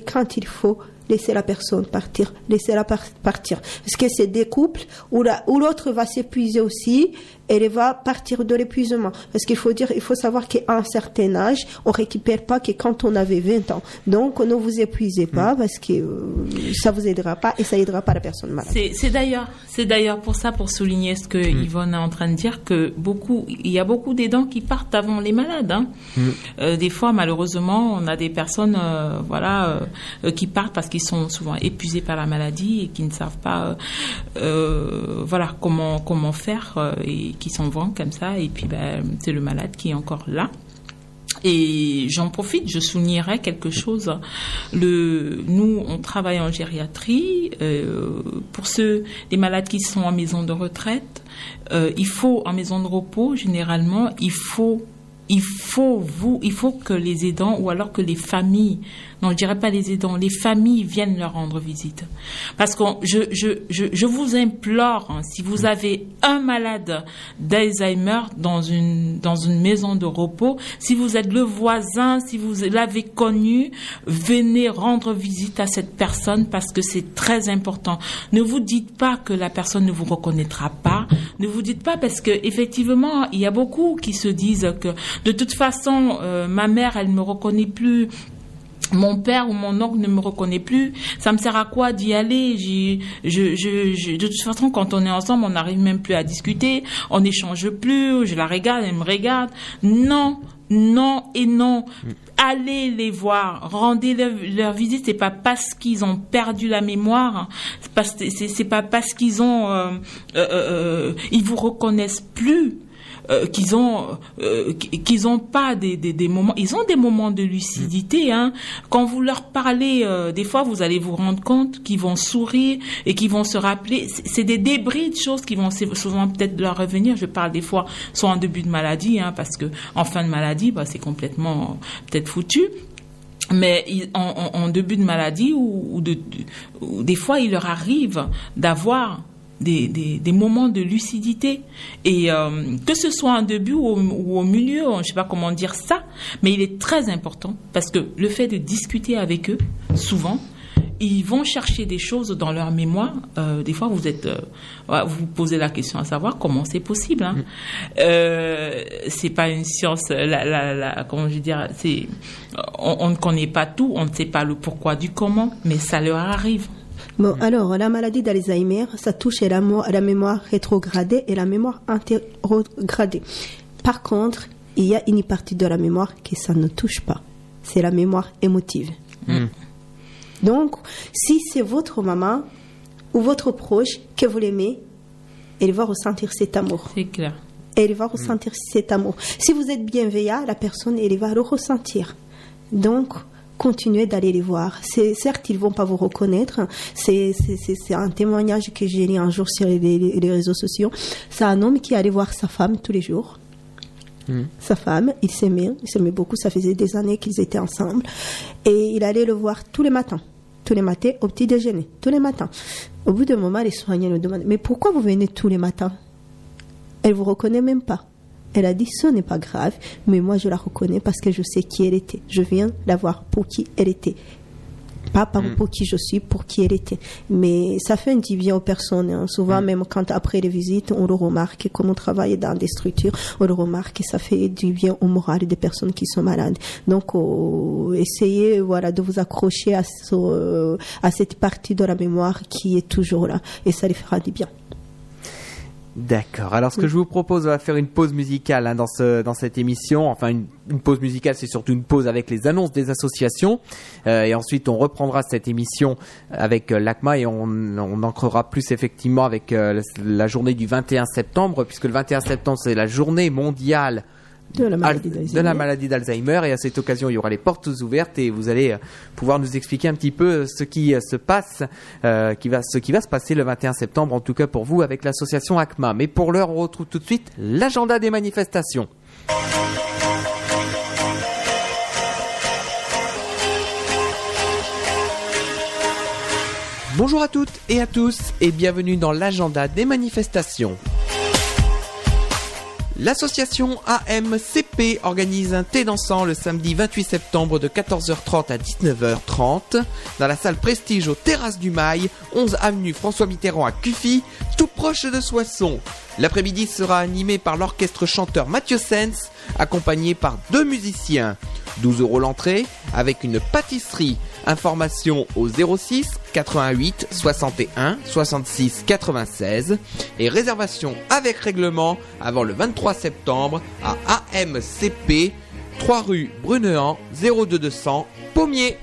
quand il faut, laissez la personne partir, laissez-la par- partir. Parce que c'est des couples où, la- où l'autre va s'épuiser aussi elle va partir de l'épuisement. Parce qu'il faut dire, il faut savoir qu'à un certain âge, on récupère pas que quand on avait 20 ans. Donc, ne vous épuisez pas parce que euh, ça vous aidera pas et ça aidera pas la personne malade. C'est c'est d'ailleurs, c'est d'ailleurs pour ça, pour souligner ce que Yvonne est en train de dire, que beaucoup, il y a beaucoup d'aidants qui partent avant les malades. hein. Euh, des fois, malheureusement, on a des personnes, euh, voilà, euh, euh, qui partent parce qu'ils sont souvent épuisés par la maladie et qui ne savent pas, euh, euh, voilà, comment comment faire euh, et qui s'en vont comme ça. Et puis, ben, c'est le malade qui est encore là. Et j'en profite, je soulignerai quelque chose. Le, nous, on travaille en gériatrie. euh, pour ceux, les malades qui sont en maison de retraite, euh, il faut en maison de repos, généralement, il faut, il faut vous, il faut que les aidants ou alors que les familles, non, je dirais pas les aidants, les familles viennent leur rendre visite. Parce que je, je, je, je vous implore, hein, si vous avez un malade d'Alzheimer dans une, dans une maison de repos, si vous êtes le voisin, si vous l'avez connu, venez rendre visite à cette personne parce que c'est très important. Ne vous dites pas que la personne ne vous reconnaîtra pas. Ne vous dites pas parce que effectivement, il y a beaucoup qui se disent que de toute façon, euh, ma mère, elle me reconnaît plus. Mon père ou mon oncle ne me reconnaît plus, ça me sert à quoi d'y aller? Je, De toute façon, quand on est ensemble, on n'arrive même plus à discuter, on n'échange plus, je la regarde, elle me regarde. Non, non et non. Allez les voir, rendez leur, visite. C'est pas parce qu'ils ont perdu la mémoire, c'est pas, c'est, c'est pas parce qu'ils ont, euh, euh, euh, ils vous reconnaissent plus euh, qu'ils ont euh, qu'ils ont pas des, des, des moments ils ont des moments de lucidité hein. Quand vous leur parlez euh, des fois vous allez vous rendre compte qu'ils vont sourire et qu'ils vont se rappeler. C'est des débris de choses qui vont souvent peut-être leur revenir. Je parle des fois soit en début de maladie hein, parce que en fin de maladie bah, c'est complètement peut-être foutu. Mais en, en- en début de maladie ou, ou de, de- ou des fois il leur arrive d'avoir des, des, des moments de lucidité et euh, que ce soit en début ou au, ou au milieu, je sais pas comment dire ça, mais il est très important parce que le fait de discuter avec eux, souvent, ils vont chercher des choses dans leur mémoire. Euh, des fois, vous êtes, euh, vous vous posez la question à savoir comment c'est possible. Hein. Euh, c'est pas une science. La, la, la, comment je veux dire, c'est, on, on ne connaît pas tout, on ne sait pas le pourquoi du comment, mais ça leur arrive. Bon, alors, la maladie d'Alzheimer, ça touche la, mo- la mémoire rétrogradée et la mémoire anterogradée. Par contre, il y a une partie de la mémoire que ça ne touche pas. C'est la mémoire émotive. Donc, si c'est votre maman ou votre proche que vous l'aimez, elle va ressentir cet amour. C'est clair. Elle va ressentir cet amour. Si vous êtes bienveillant, la personne, elle va le ressentir. Donc, continuez d'aller les voir. C'est, certes, ils vont pas vous reconnaître. C'est, c'est, c'est, c'est un témoignage que j'ai lu un jour sur les, réseaux sociaux. C'est un homme qui allait voir sa femme tous les jours. Sa femme, il s'aimait, il s'aimait beaucoup. Ça faisait des années qu'ils étaient ensemble. Et il allait le voir tous les matins. Tous les matins au petit déjeuner. Tous les matins. Au bout d'un moment, les soignants le demandent Mais pourquoi vous venez tous les matins? Elle vous reconnaît même pas. Elle a dit ce n'est pas grave, mais moi je la reconnais parce que je sais qui elle était. Je viens la voir pour qui elle était. Pas par- pour qui je suis, pour qui elle était. Mais ça fait un du bien aux personnes. hein. Souvent, même quand après les visites, on le remarque, comme on travaille dans des structures, on le remarque et ça fait du bien au moral des personnes qui sont malades. Donc, oh, essayez voilà, de vous accrocher à, ce- euh, à cette partie de la mémoire qui est toujours là et ça les fera du bien. D'accord. Alors, ce que je vous propose, on va faire une pause musicale hein, dans, ce, dans cette émission. Enfin, une, une pause musicale, c'est surtout une pause avec les annonces des associations. Euh, et ensuite, on reprendra cette émission avec euh, l'ACMA et on, on ancrera plus effectivement avec euh, la, la journée du 21 septembre, puisque le 21 septembre, c'est la journée mondiale De la maladie Al- d'Alzheimer. Et à cette occasion, il y aura les portes ouvertes et vous allez euh, pouvoir nous expliquer un petit peu ce qui euh, se passe, euh, qui va, ce qui va se passer le 21 septembre, en tout cas pour vous, avec l'association ACMA. Mais pour l'heure, on retrouve tout de suite l'agenda des manifestations. Bonjour à toutes et à tous et bienvenue dans l'agenda des manifestations. L'association AMCP organise un thé dansant le samedi 28 septembre de 14h30 à 19h30 dans la salle Prestige aux Terrasses du Mail, 11 avenue François Mitterrand à Cuffy, tout proche de Soissons. L'après-midi sera animé par l'orchestre chanteur Mathieu Sens, accompagné par deux musiciens. 12 euros l'entrée avec une pâtisserie. Information au 06 88 61 66 96 et réservation avec règlement avant le 23 septembre à AMCP 3 rue Brunehan 02200 Pommier.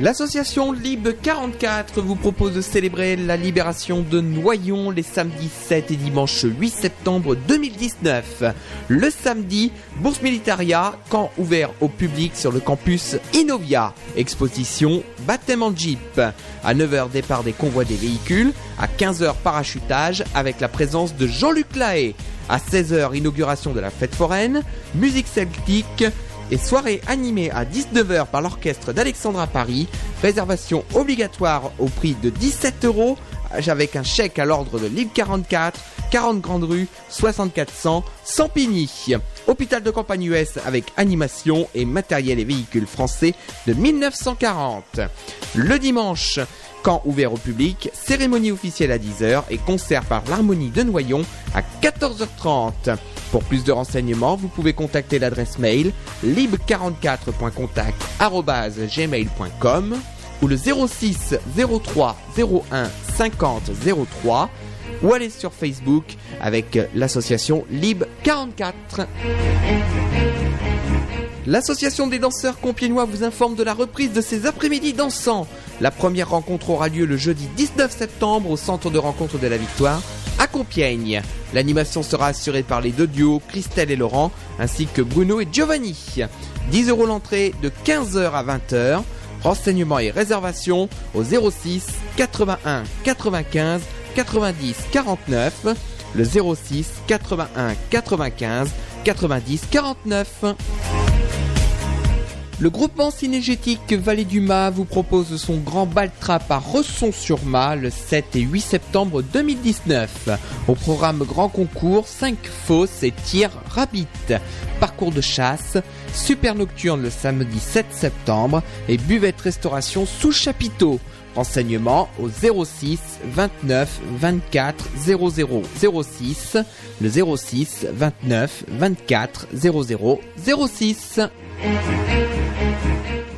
L'association Lib 44 vous propose de célébrer la libération de Noyon les samedis 7 et dimanche 8 septembre 2019. Le samedi, Bourse Militaria, camp ouvert au public sur le campus Innovia. Exposition baptême Jeep. À 9h départ des convois des véhicules, à 15h parachutage avec la présence de Jean-Luc Lahaye. À 16h inauguration de la fête foraine, musique celtique, et soirée animée à 19h par l'orchestre d'Alexandra Paris. Réservation obligatoire au prix de 17 euros avec un chèque à l'ordre de Ligue 44, 40 Grande Rue, 6400, Sampigny. Hôpital de campagne US avec animation et matériel et véhicules français de 1940. Le dimanche, camp ouvert au public, cérémonie officielle à 10h et concert par l'Harmonie de Noyon à 14h30. Pour plus de renseignements, vous pouvez contacter l'adresse mail lib44.contact@gmail.com ou le 06 03 01 50 03 ou aller sur Facebook avec l'association Lib44. L'association des danseurs compiénois vous informe de la reprise de ces après-midi dansants. La première rencontre aura lieu le jeudi 19 septembre au centre de rencontre de la Victoire à Compiègne. L'animation sera assurée par les deux duos Christelle et Laurent ainsi que Bruno et Giovanni. 10 euros l'entrée de 15h à 20h. Renseignements et réservations au 06 81 95 90 49. Le 06 81 95 90 49. Le groupement cinégétique Vallée du Mât vous propose son grand bal trap à Resson-sur-Mât le 7 et 8 septembre 2019. Au programme grand concours, 5 fosses et tirs rabbit. Parcours de chasse, super nocturne le samedi 7 septembre et buvette restauration sous chapiteau. Renseignements au 06 29 24 00 06 le 06 29 24 00 06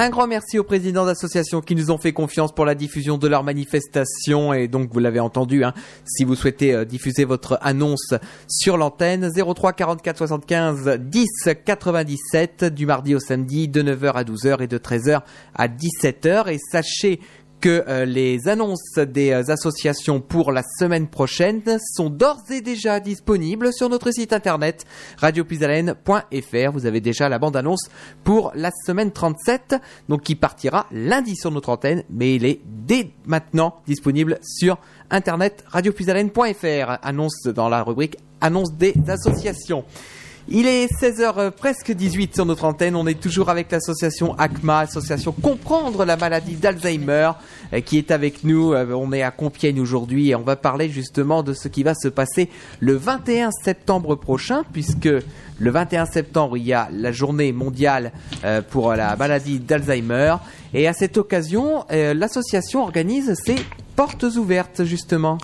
Un grand merci aux présidents d'associations qui nous ont fait confiance pour la diffusion de leur manifestation et donc vous l'avez entendu, hein, si vous souhaitez euh, diffuser votre annonce sur l'antenne 03 44 75 10 97 du mardi au samedi de 9h à 12h et de 13h à 17h et sachez que euh, les annonces des euh, associations pour la semaine prochaine sont d'ores et déjà disponibles sur notre site internet radiopuisalène.fr. Vous avez déjà la bande-annonce pour la semaine 37, donc qui partira lundi sur notre antenne, mais il est dès maintenant disponible sur internet radiopuisalène.fr. Annonce dans la rubrique annonce des associations. Il est 16h presque 18 sur notre antenne. On est toujours avec l'association ACMA, association Comprendre la maladie d'Alzheimer, euh, qui est avec nous. Euh, On est à Compiègne aujourd'hui et on va parler justement de ce qui va se passer le 21 septembre prochain, puisque le 21 septembre, il y a la journée mondiale euh, pour la maladie d'Alzheimer. Et à cette occasion, euh, l'association organise ses portes ouvertes, justement.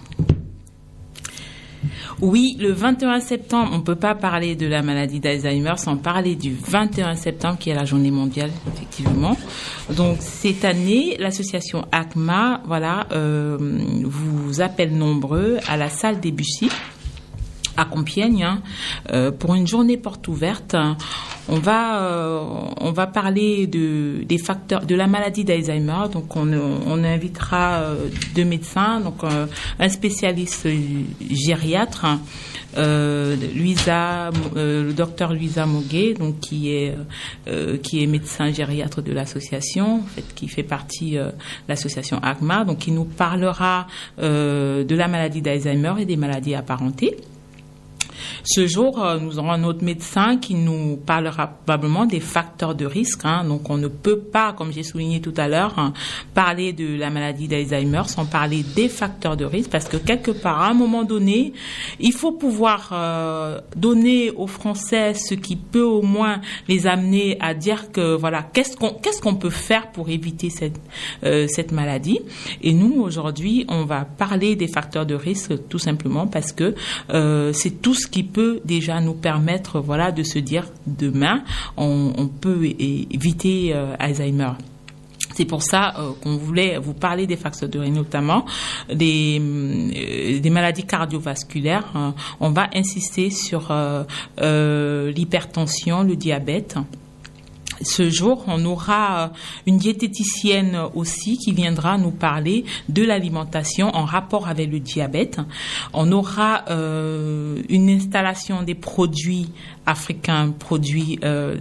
Oui, le 21 septembre, on ne peut pas parler de la maladie d'Alzheimer sans parler du 21 septembre qui est la journée mondiale, effectivement. Donc cette année, l'association ACMA, voilà, euh, vous appelle nombreux à la salle Debussy à Compiègne hein, euh, pour une journée porte ouverte. On va euh, on va parler de des facteurs de la maladie d'Alzheimer. Donc on, on invitera euh, deux médecins, donc un spécialiste gériatre. Luisa, le docteur Luisa Moguet, donc qui est qui est médecin gériatre de l'association, en fait, qui fait partie de l'association ACMA, donc qui nous parlera de la maladie d'Alzheimer et des maladies apparentées. Ce jour, euh, nous aurons un autre médecin qui nous parlera probablement des facteurs de risque. Hein. Donc, on ne peut pas, comme j'ai souligné tout à l'heure, hein, parler de la maladie d'Alzheimer sans parler des facteurs de risque, parce que quelque part, à un moment donné, il faut pouvoir euh, donner aux Français ce qui peut au moins les amener à dire que voilà, qu'est-ce qu'on peut faire pour éviter cette euh, cette maladie. Et nous, aujourd'hui, on va parler des facteurs de risque tout simplement parce que c'est tout ce qui peut déjà nous permettre voilà, de se dire demain, on, peut éviter euh, Alzheimer. C'est pour ça euh, qu'on voulait vous parler des facteurs de risque, notamment des, euh, des maladies cardiovasculaires. On va insister sur l'hypertension, le diabète ce jour, on aura une diététicienne aussi qui viendra nous parler de l'alimentation en rapport avec le diabète. On aura euh, une installation des produits africains, produits euh,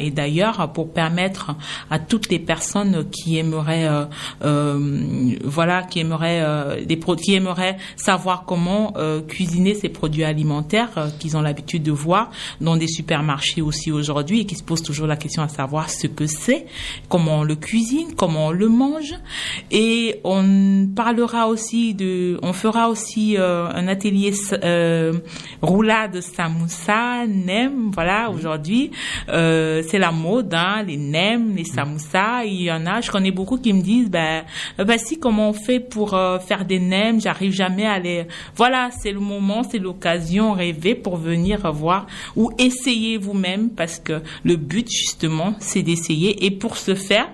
et d'ailleurs, pour permettre à toutes les personnes qui aimeraient, euh, euh voilà, qui aimeraient euh, des qui aimeraient savoir comment euh, cuisiner ces produits alimentaires qu'ils ont l'habitude de voir dans des supermarchés aussi aujourd'hui et qui se posent toujours la question à savoir ce que c'est, comment on le cuisine, comment on le mange. Et on parlera aussi de, on fera aussi un atelier roulade samoussa nem, voilà, aujourd'hui, euh, c'est la mode, hein, les nems, les samoussas. Il y en a, je connais beaucoup qui me disent, ben, ben si, comment on fait pour euh, faire des nems J'arrive jamais à les. Voilà, c'est le moment, c'est l'occasion rêvée pour venir voir ou essayer vous-même, parce que le but justement, c'est d'essayer. Et pour ce faire,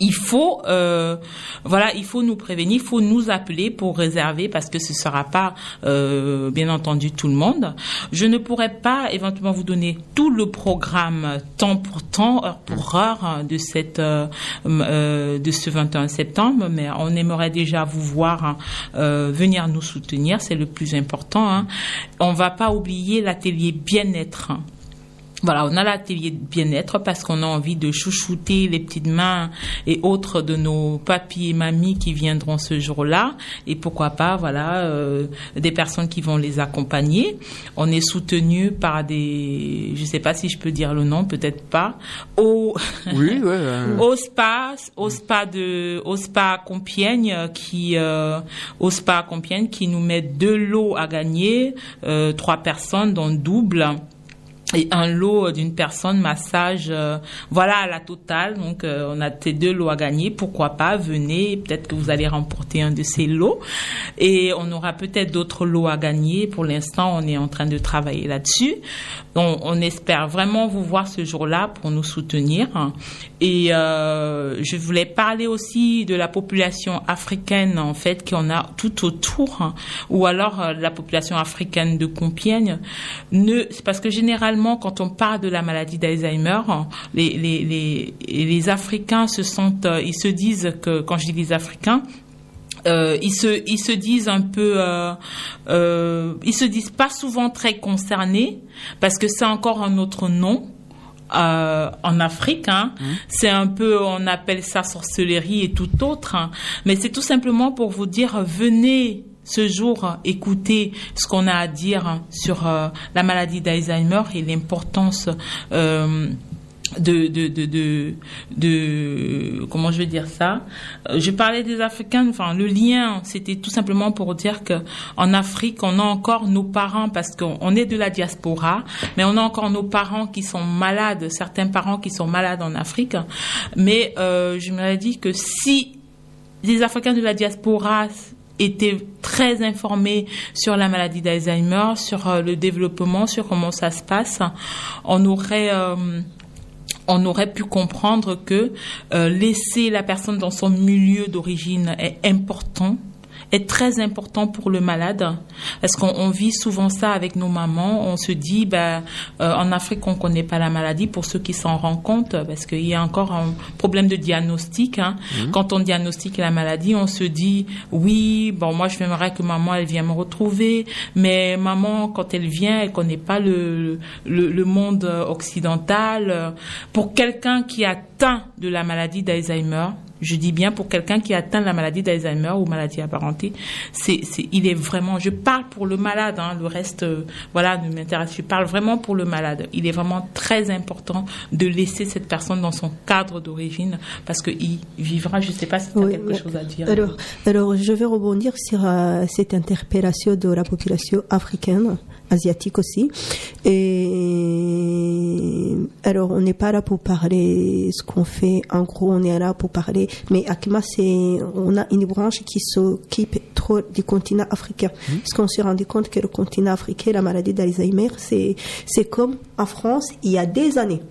il faut euh, voilà il faut nous prévenir il faut nous appeler pour réserver parce que ce sera pas euh, bien entendu tout le monde je ne pourrais pas éventuellement vous donner tout le programme temps pour temps heure pour heure hein, de cette euh, de ce 21 septembre mais on aimerait déjà vous voir hein, venir nous soutenir c'est le plus important hein. on va pas oublier l'atelier bien-être voilà, on a l'atelier de bien-être parce qu'on a envie de chouchouter les petites mains et autres de nos papis et mamies qui viendront ce jour-là. Et pourquoi pas, voilà, euh, des personnes qui vont les accompagner. On est soutenu par des, je sais pas si je peux dire le nom, peut-être pas, au, oui, <laughs> au spa, au spa de, au spa Compiègne qui, euh, au spa Compiègne qui nous met deux lots à gagner, euh, trois personnes dans double et un lot d'une personne massage euh, voilà à la totale. Donc euh, on a ces deux lots à gagner. Pourquoi pas venez peut-être que vous allez remporter un de ces lots. Et on aura peut-être d'autres lots à gagner. Pour l'instant on est en train de travailler là-dessus. Donc on espère vraiment vous voir ce jour-là pour nous soutenir et euh, je voulais parler aussi de la population africaine en fait qu'on a tout autour ou alors la population africaine de Compiègne. Ne parce que généralement quand on parle de la maladie d'Alzheimer, les, les, les, les, Africains se sentent, euh, ils se disent que, quand je dis les Africains, euh, ils se ils se disent un peu euh, euh, ils se disent pas souvent très concernés parce que c'est encore un autre nom euh, en Afrique. Hein. Mmh. C'est un peu, on appelle ça sorcellerie et tout autre. Hein. Mais c'est tout simplement pour vous dire, venez ce jour écouter ce qu'on a à dire sur euh, la maladie d'Alzheimer et l'importance euh, de, de, de, de, de, comment je vais dire ça? Euh, je parlais des Africains enfin le lien c'était tout simplement pour dire que en Afrique on a encore nos parents parce qu'on est de la diaspora mais on a encore nos parents qui sont malades certains parents qui sont malades en Afrique. Mais euh, je me dit que si les Africains de la diaspora été très informés sur la maladie d'Alzheimer, sur euh, le développement, sur comment ça se passe, on aurait euh, on aurait pu comprendre que euh, laisser la personne dans son milieu d'origine est important est très important pour le malade. Parce qu'on on vit souvent ça avec nos mamans. On se dit ben euh, en Afrique on connaît pas la maladie pour ceux qui s'en rendent compte parce qu'il y a encore un problème de diagnostic hein. quand on diagnostique la maladie on se dit oui bon moi je j'aimerais que maman elle vienne me retrouver. Mais maman quand elle vient elle connaît pas le le, le monde occidental. Pour quelqu'un qui a atteint de la maladie d'Alzheimer, je dis bien pour quelqu'un qui atteint la maladie d'Alzheimer ou maladie apparentée, c'est, c'est, il est vraiment, je parle pour le malade, hein, le reste, euh, voilà, ne m'intéresse. Je parle vraiment pour le malade. Il est vraiment très important de laisser cette personne dans son cadre d'origine parce qu'il vivra. Je ne sais pas si tu as Oui, quelque chose à dire. Alors, alors, je vais rebondir sur euh, cette interpellation de la population africaine, asiatique aussi. Et alors, on n'est pas là pour parler ce qu'on fait. En gros, on est là pour parler. Mais Akima, c'est, on a une branche qui s'occupe trop du continent africain. Parce qu'on s'est rendu compte que le continent africain, la maladie d'Alzheimer, c'est, c'est comme en France, il y a des années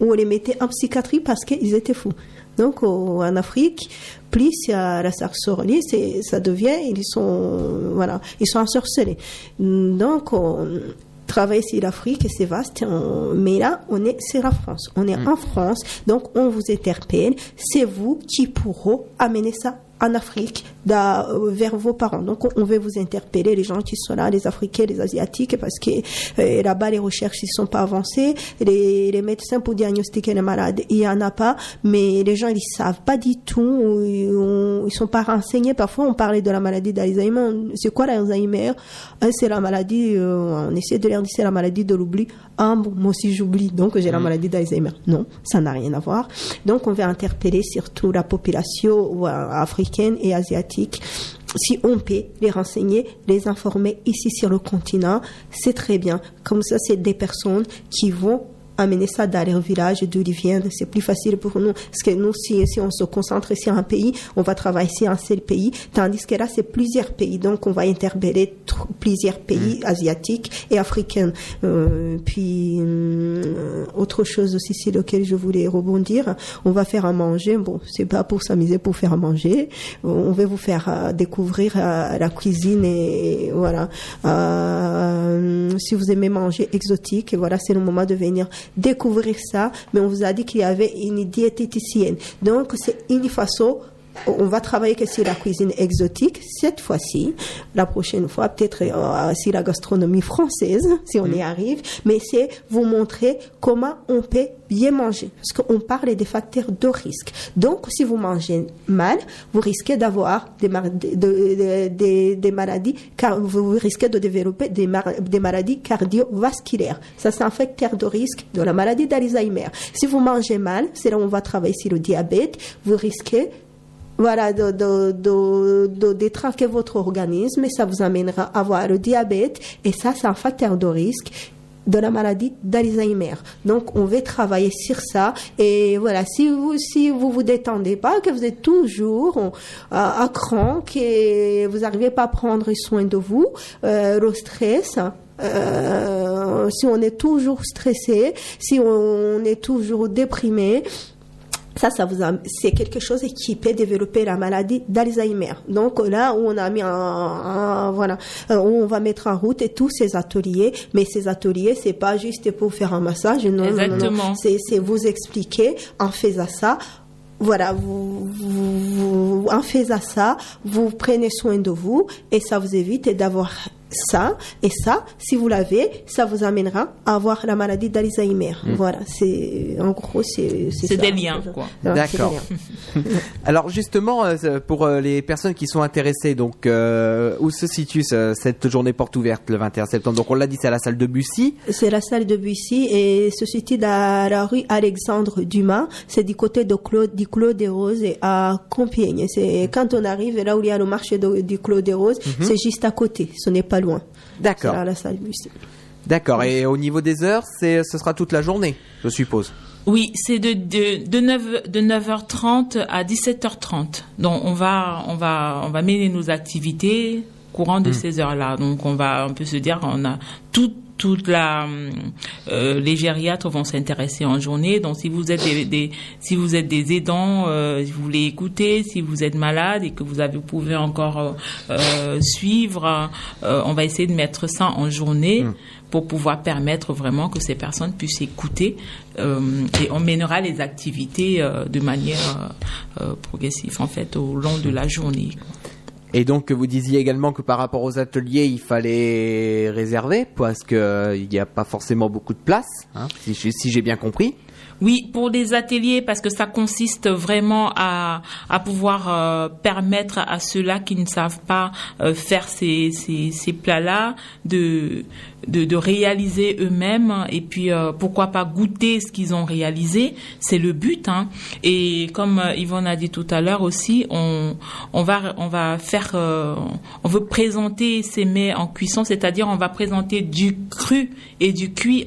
où on les mettait en psychiatrie parce qu'ils étaient fous. Donc au- en Afrique, plus il y a la sorcellerie, c'est ça devient ils sont voilà, ils sont ensorcelés. Donc on travaille sur l'Afrique, c'est vaste, on- mais là on est c'est la France, on est en France, donc on vous interpelle, c'est vous qui pourront amener ça en Afrique euh, vers vos parents. Donc, on- veut vous interpeller, les gens qui sont là, les Africains, les Asiatiques, parce que euh, là-bas, les recherches ne sont pas avancées. Les, les médecins pour diagnostiquer les malades, il n'y en a pas, mais les gens, ils savent pas du tout, ils, ont- ils sont pas renseignés. Parfois, on parlait de la maladie d'Alzheimer. C'est quoi l'Alzheimer? C'est la maladie, euh, on essaie de leur dire, c'est la maladie de l'oubli. Ah, bon, moi aussi, j'oublie, donc j'ai la maladie d'Alzheimer. Non, ça n'a rien à voir. Donc, on va interpeller surtout la population voilà, et asiatique. Si on peut les renseigner, les informer ici sur le continent, c'est très bien. Comme ça, c'est des personnes qui vont amener ça dans leur village d'où ils viennent. C'est plus facile pour nous. Parce que nous, si, si on se concentre sur un pays, on va travailler sur un seul pays. Tandis que là, c'est plusieurs pays. Donc, on va interpeller plusieurs pays asiatiques et africains. Euh, puis, euh, autre chose aussi sur lequel je voulais rebondir, on va faire à manger. Bon, c'est pas pour s'amuser, pour faire à manger. On va vous faire euh, découvrir euh, la cuisine et voilà. Euh, si vous aimez manger exotique, voilà, c'est le moment de venir découvrir ça. Mais on vous a dit qu'il y avait une diététicienne. Donc, c'est une façon on va travailler que sur la cuisine exotique cette fois-ci. La prochaine fois, peut-être euh, sur la gastronomie française, si on y arrive. Mais c'est vous montrer comment on peut bien manger. Parce qu'on parle des facteurs de risque. Donc, si vous mangez mal, vous risquez d'avoir des, de- de- des- maladies, car vous risquez de développer des, des maladies cardiovasculaires. Ça, c'est un facteur de risque de la maladie d'Alzheimer. Si vous mangez mal, c'est là où on va travailler sur le diabète. Vous risquez voilà, de, de, de, détraquer votre organisme et ça vous amènera à avoir le diabète et ça, c'est un facteur de risque de la maladie d'Alzheimer. Donc, on va travailler sur ça. Et voilà, si vous, si vous vous détendez pas, que vous êtes toujours euh, à cran, que vous n'arrivez pas à prendre soin de vous, euh, le stress, euh, si on est toujours stressé, si on est toujours déprimé, ça, ça vous c'est quelque chose qui peut développer la maladie d'Alzheimer. Donc là où on a mis un, un- voilà, euh, où on va mettre en route tous ces ateliers, mais ces ateliers, c'est pas juste pour faire un massage, non, non, non, non. Exactement. C'est, c'est vous expliquer en faisant ça. Voilà, vous, vous, vous- en faisant ça, vous prenez soin de vous et ça vous évite d'avoir ça et ça. Si vous l'avez, ça vous amènera à avoir la maladie d'Alzheimer. Voilà, c'est en gros c'est C'est des liens, quoi. D'accord. <laughs> Alors justement, euh, pour euh, les personnes qui sont intéressées, donc euh, où se situe ce- cette journée porte ouverte le 21 septembre? Donc on l'a dit, c'est à la salle de Bussy. C'est la salle de Bussy et se situe dans la rue Alexandre Dumas. C'est du côté de Claude, du Clos des Roses et à Compiègne. C'est quand on arrive là où il y a le marché de- du Clos des Roses, c'est juste à côté. Ce n'est pas loin. C'est D'accord. à la salle de Bussy. D'accord. Et au niveau des heures, c'est ce sera toute la journée, je suppose. Oui, c'est de, de, de, 9, de 9h30 à 17h30. Donc on va, on va, on va mener nos activités courant de ces heures-là. Donc on va, on peut se dire, on a tout toute la euh, les gériatres vont s'intéresser en journée. Donc si vous êtes des, des- si vous êtes des aidants, euh, si vous voulez écouter, si vous êtes malade et que vous avez vous pouvez encore euh, euh, suivre, euh, on va essayer de mettre ça en journée pour pouvoir permettre vraiment que ces personnes puissent écouter euh, et on mènera les activités euh, de manière euh, euh, progressive en fait au long de la journée. Et donc vous disiez également que par rapport aux ateliers, il fallait réserver parce que euh, n'y a pas forcément beaucoup de place, hein, si j'ai bien compris. Oui, pour des ateliers, parce que ça consiste vraiment à, à pouvoir euh, permettre à ceux-là qui ne savent pas euh, faire ces, ces, ces plats-là de, de, de réaliser eux-mêmes et puis euh, pourquoi pas goûter ce qu'ils ont réalisé. C'est le but. Hein. Et comme Yvonne a dit tout à l'heure aussi, on, on, va, on va faire, on veut présenter ces mets en cuisson, c'est-à-dire on va présenter du cru et du cuit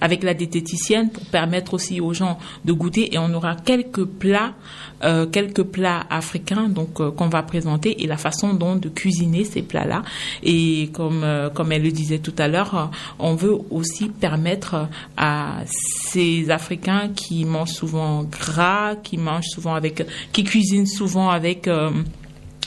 avec la diététicienne pour permettre aussi aux gens de goûter et on aura quelques plats euh, quelques plats africains donc euh, qu'on va présenter et la façon dont de cuisiner ces plats-là. Et comme euh, comme elle le disait tout à l'heure on veut aussi permettre à ces africains qui mangent souvent gras qui mangent souvent avec qui cuisinent souvent avec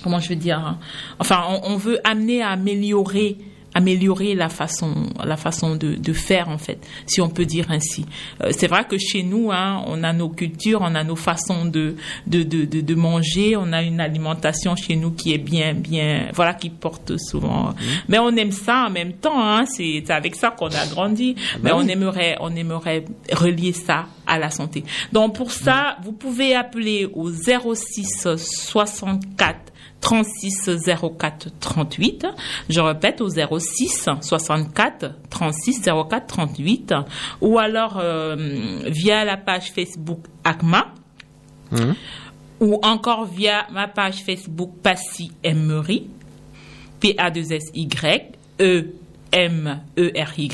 comment je veux dire hein, enfin on veut amener à améliorer améliorer la façon la façon de, de faire en fait si on peut dire ainsi. Euh, c'est vrai que chez nous hein, on a nos cultures on a nos façons de de, de, de de manger on a une alimentation chez nous qui est bien bien voilà qui porte souvent. Mais on aime ça en même temps hein, c'est c'est avec ça qu'on a grandi. Mais on aimerait on aimerait relier ça à la santé. Donc pour ça vous pouvez appeler au 06 64 36 04 38. Je répète au 06 64 36 04 38 ou alors euh, via la page Facebook ACMA ou encore via ma page Facebook Passy Emery P-A-2-S-Y E-M-E-R-Y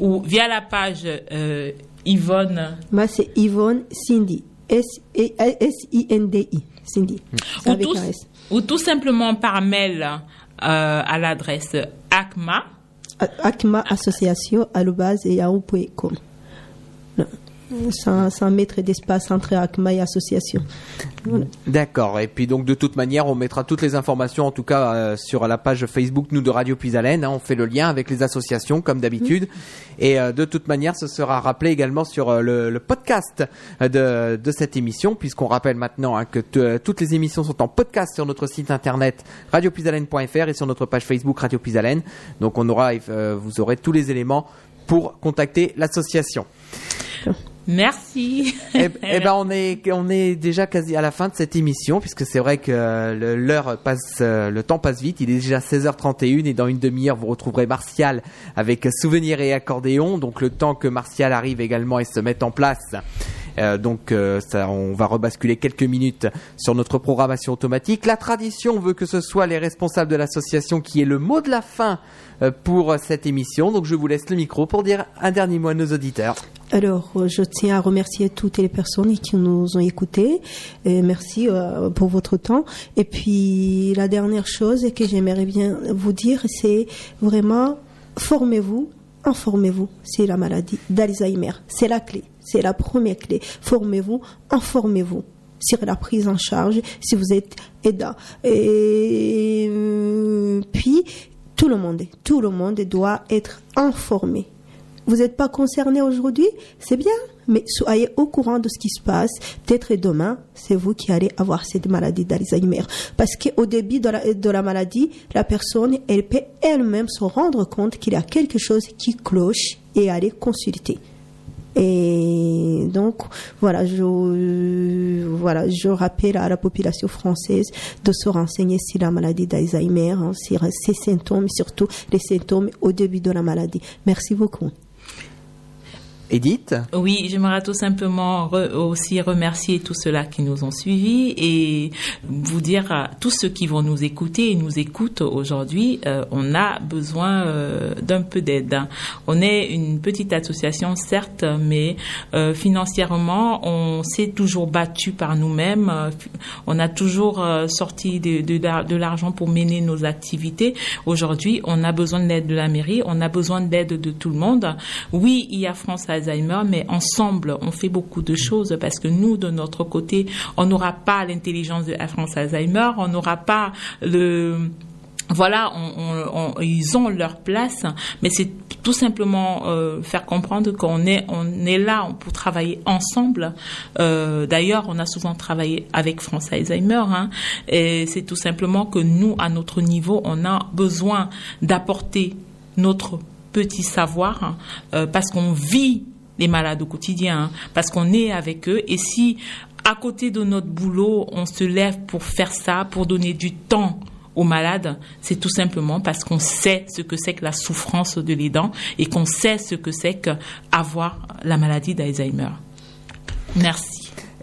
ou via la page euh, Yvonne Moi, c'est Yvonne Cindy. S-I-N-D-I. Cindy. ou Avec tout, un S. ou tout simplement par mail euh, à l'adresse acma Acma Association, arobase yahoo.com. Sans, sans mettre d'espace entre Acma et association. Voilà. D'accord. Et puis donc de toute manière, on mettra toutes les informations, en tout cas euh, sur la page Facebook nous de Radio Puisalène. hein. on fait le lien avec les associations comme d'habitude. Et euh, de toute manière, ce sera rappelé également sur euh, le, le podcast de, de cette émission, puisqu'on rappelle maintenant hein, que toutes les émissions sont en podcast sur notre site internet radiopuisalène.fr et sur notre page Facebook Radio Puisalène. Donc on aura, vous aurez tous les éléments pour contacter l'association. Merci Eh, eh ben on est on est déjà quasi à la fin de cette émission puisque c'est vrai que euh, l'heure passe euh, le temps passe vite il est déjà 16h31 et dans une demi-heure vous retrouverez Martial avec souvenirs et accordéon donc le temps que Martial arrive également et se mette en place euh, donc on va rebasculer quelques minutes sur notre programmation automatique. La tradition veut que ce soit les responsables de l'association qui aient le mot de la fin pour cette émission. Donc je vous laisse le micro pour dire un dernier mot à nos auditeurs. Alors, euh, je tiens à remercier toutes les personnes qui nous ont écoutés. Merci euh, pour votre temps. Et puis, la dernière chose que j'aimerais bien vous dire, c'est vraiment formez-vous, informez-vous. C'est la maladie d'Alzheimer. C'est la clé. C'est la première clé. Formez-vous, informez-vous sur la prise en charge si vous êtes aidant. Et euh, puis, tout le monde, tout le monde doit être informé vous n'êtes pas concerné aujourd'hui, c'est bien, mais soyez au courant de ce qui se passe. Peut-être demain, c'est vous qui allez avoir cette maladie d'Alzheimer. Parce qu'au début de la, maladie, la personne, elle peut elle-même se rendre compte qu'il y a quelque chose qui cloche et aller consulter. Et donc, voilà, je, voilà, je rappelle à la population française de se renseigner sur la maladie d'Alzheimer, hein, sur ses symptômes, surtout les symptômes au début de la maladie. Merci beaucoup. Edith Oui, j'aimerais tout simplement aussi remercier tous ceux-là qui nous ont suivis et vous dire à tous ceux qui vont nous écouter et nous écoutent aujourd'hui, euh, on a besoin euh, d'un peu d'aide. On est une petite association, certes, mais euh, financièrement, on s'est toujours battu par nous-mêmes. On a toujours sorti de, l'argent pour mener nos activités. Aujourd'hui, on a besoin de l'aide de la mairie, on a besoin de l'aide de tout le monde. Oui, il y a France Alzheimer, mais ensemble, on fait beaucoup de choses parce que nous, de notre côté, on n'aura pas l'intelligence de France Alzheimer, on n'aura pas le voilà, ils ont leur place, mais c'est tout simplement euh, faire comprendre qu'on est, on est là pour travailler ensemble. Euh, D'ailleurs, on a souvent travaillé avec France Alzheimer, hein, et c'est tout simplement que nous, à notre niveau, on a besoin d'apporter notre petit savoir hein, euh, parce qu'on vit les malades au quotidien, hein, parce qu'on est avec eux. Et si à côté de notre boulot, on se lève pour faire ça, pour donner du temps aux malades, c'est tout simplement parce qu'on sait ce que c'est que la souffrance de l'aidant et qu'on sait ce que c'est qu'avoir la maladie d'Alzheimer. Merci.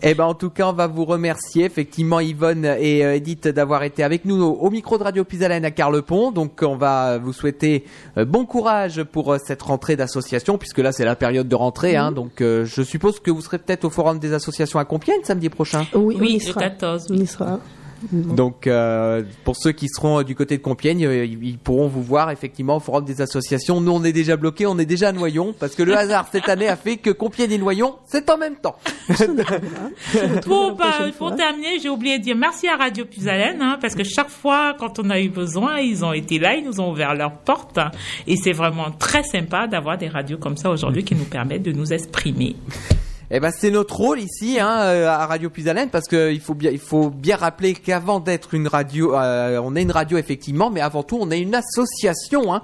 Eh ben, en tout cas, on va vous remercier effectivement Yvonne et euh, Edith d'avoir été avec nous au, au micro de Radio Pisalène à Carlepont. Donc, on va vous souhaiter euh, bon courage pour euh, cette rentrée d'association, puisque là, c'est la période de rentrée. Hein, donc, euh, je suppose que vous serez peut-être au forum des associations à Compiègne samedi prochain. Oui, Oui, y le sera. 14. On Donc, euh, pour ceux qui seront euh, du côté de Compiègne, euh, ils pourront vous voir effectivement au forum des associations. Nous, on est déjà bloqués, on est déjà à Noyon, parce que le hasard cette année a fait que Compiègne et Noyon, c'est en même temps. Pour, bah, pour fois. terminer, j'ai oublié de dire merci à Radio Puisalène, hein, parce que chaque fois, quand on a eu besoin, ils ont été là, ils nous ont ouvert leurs portes. hein. et c'est vraiment très sympa d'avoir des radios comme ça aujourd'hui qui nous permettent de nous exprimer. Eh ben c'est notre rôle ici hein, euh, à Radio Puisalène parce que il faut bien il faut bien rappeler qu'avant d'être une radio, euh, on est une radio effectivement, mais avant tout on est une association. Hein,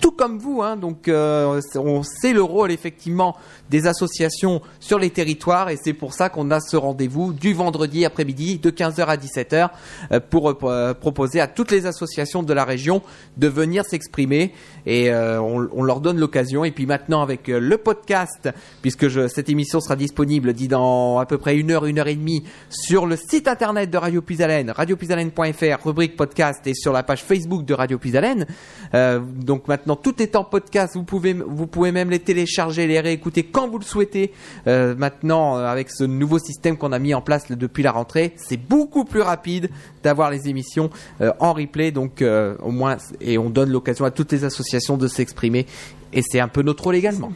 tout comme vous, hein, donc euh, on sait le rôle effectivement des associations sur les territoires et c'est pour ça qu'on a ce rendez-vous du vendredi après-midi de 15h à 17h euh, pour euh, proposer à toutes les associations de la région de venir s'exprimer et euh, on, on leur donne l'occasion. Et puis maintenant avec euh, le podcast puisque je, cette émission sera disponible dit dans à peu près une heure une heure et demie sur le site internet de Radio Puisalène radiopuisalène.fr rubrique podcast et sur la page Facebook de Radio Puisalène Euh, donc maintenant tout est en podcast. Vous pouvez vous pouvez même les télécharger les réécouter quand vous le souhaitez. Euh, maintenant euh, avec ce nouveau système qu'on a mis en place depuis la rentrée c'est beaucoup plus rapide d'avoir les émissions euh, en replay. Donc au moins et on donne l'occasion à toutes les associations de s'exprimer. Et c'est un peu notre rôle également.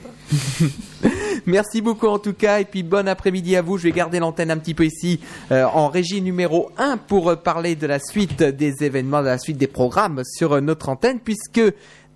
<laughs> Merci beaucoup en tout cas. Et puis bon après-midi à vous. Je vais garder l'antenne un petit peu ici en régie numéro 1 pour parler de la suite des événements, de la suite des programmes sur notre antenne puisque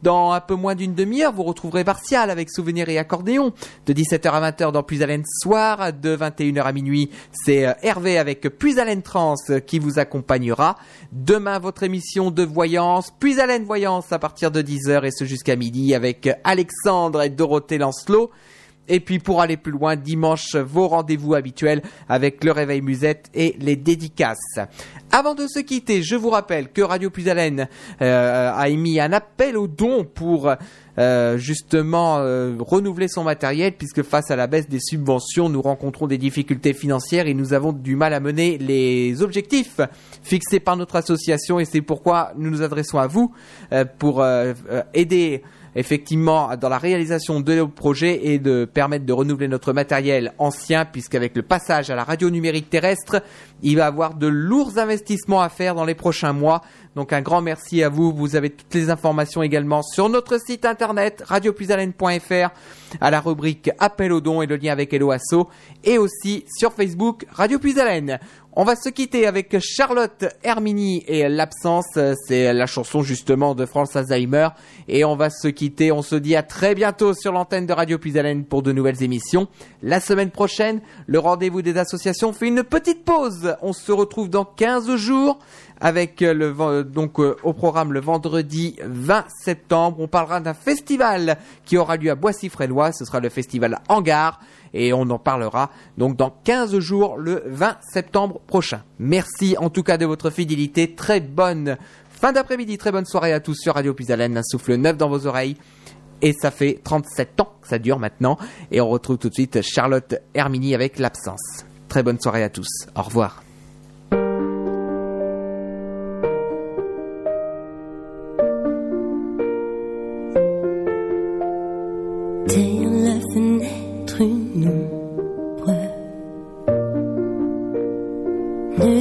dans un peu moins d'une demi-heure, vous retrouverez Martial avec Souvenirs et Accordéon. De 17h à 20h dans Puisalène Soir. De 21h à minuit, c'est euh, Hervé avec Puisalène Trans euh, qui vous accompagnera. Demain, votre émission de voyance, Puisalène Voyance à partir de 10h et ce jusqu'à midi avec Alexandre et Dorothée Lancelot. Et puis pour aller plus loin, dimanche, vos rendez-vous habituels avec le réveil musette et les dédicaces. Avant de se quitter, je vous rappelle que Radio Puisalène euh, a émis un appel aux dons pour euh, justement euh, renouveler son matériel puisque face à la baisse des subventions, nous rencontrons des difficultés financières et nous avons du mal à mener les objectifs fixés par notre association et c'est pourquoi nous nous adressons à vous pour aider effectivement dans la réalisation de nos projets et de permettre de renouveler notre matériel ancien puisqu'avec le passage à la radio numérique terrestre, il va avoir de lourds investissements à faire dans les prochains mois. Donc un grand merci à vous. Vous avez toutes les informations également sur notre site internet radiopuisalène.fr à la rubrique appel aux dons et le lien avec Hello Asso et aussi sur Facebook Radio Puisalène. On va se quitter avec Charlotte Hermini et l'absence, c'est la chanson justement de France Alzheimer. Et on va se quitter, on se dit à très bientôt sur l'antenne de Radio Puisalène pour de nouvelles émissions. La semaine prochaine, le rendez-vous des associations fait une petite pause. On se retrouve dans 15 jours avec euh, le, euh, donc euh, au programme le vendredi 20 septembre. On parlera d'un festival qui aura lieu à Boissy-Frélois. Ce sera le festival Hangar et on en parlera donc dans 15 jours le 20 septembre prochain. Merci en tout cas de votre fidélité. Très bonne fin d'après-midi, très bonne soirée à tous sur Radio Pisalène. Un souffle neuf dans vos oreilles. Et ça fait 37 ans que ça dure maintenant. Et on retrouve tout de suite Charlotte Hermini avec l'absence. Très bonne soirée à tous. Au revoir.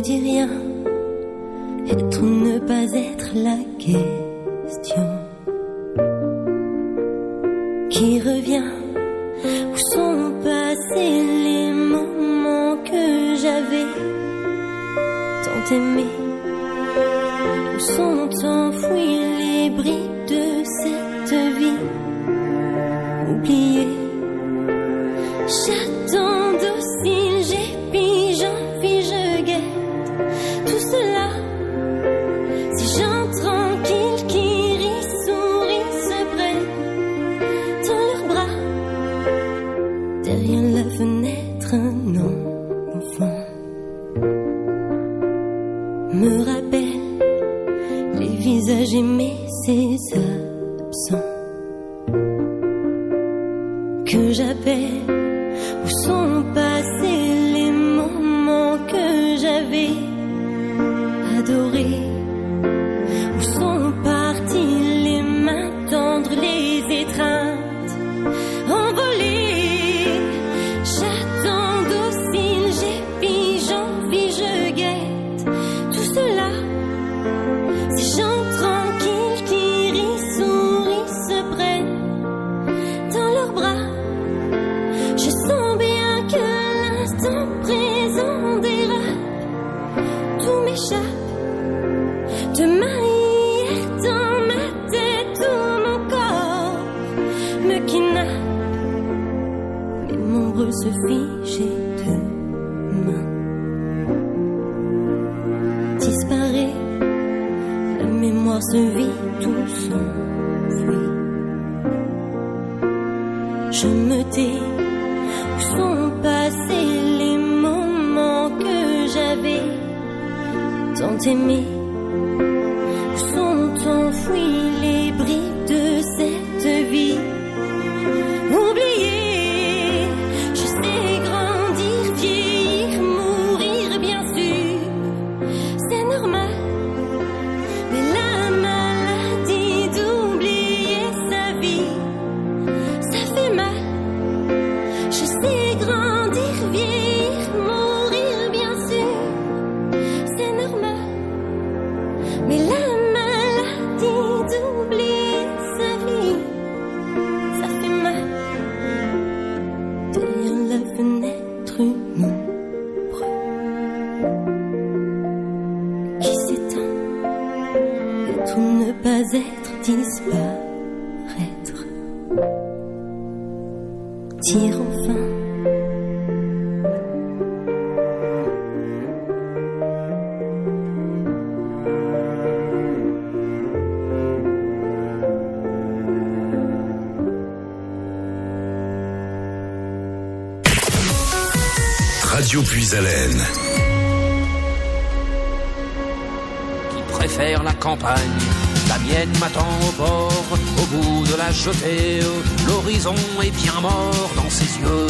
dis rien. Être ou ne pas être la question. Qui revient? Où sont passés les moments que j'avais tant aimés? Où sont enfouis les bris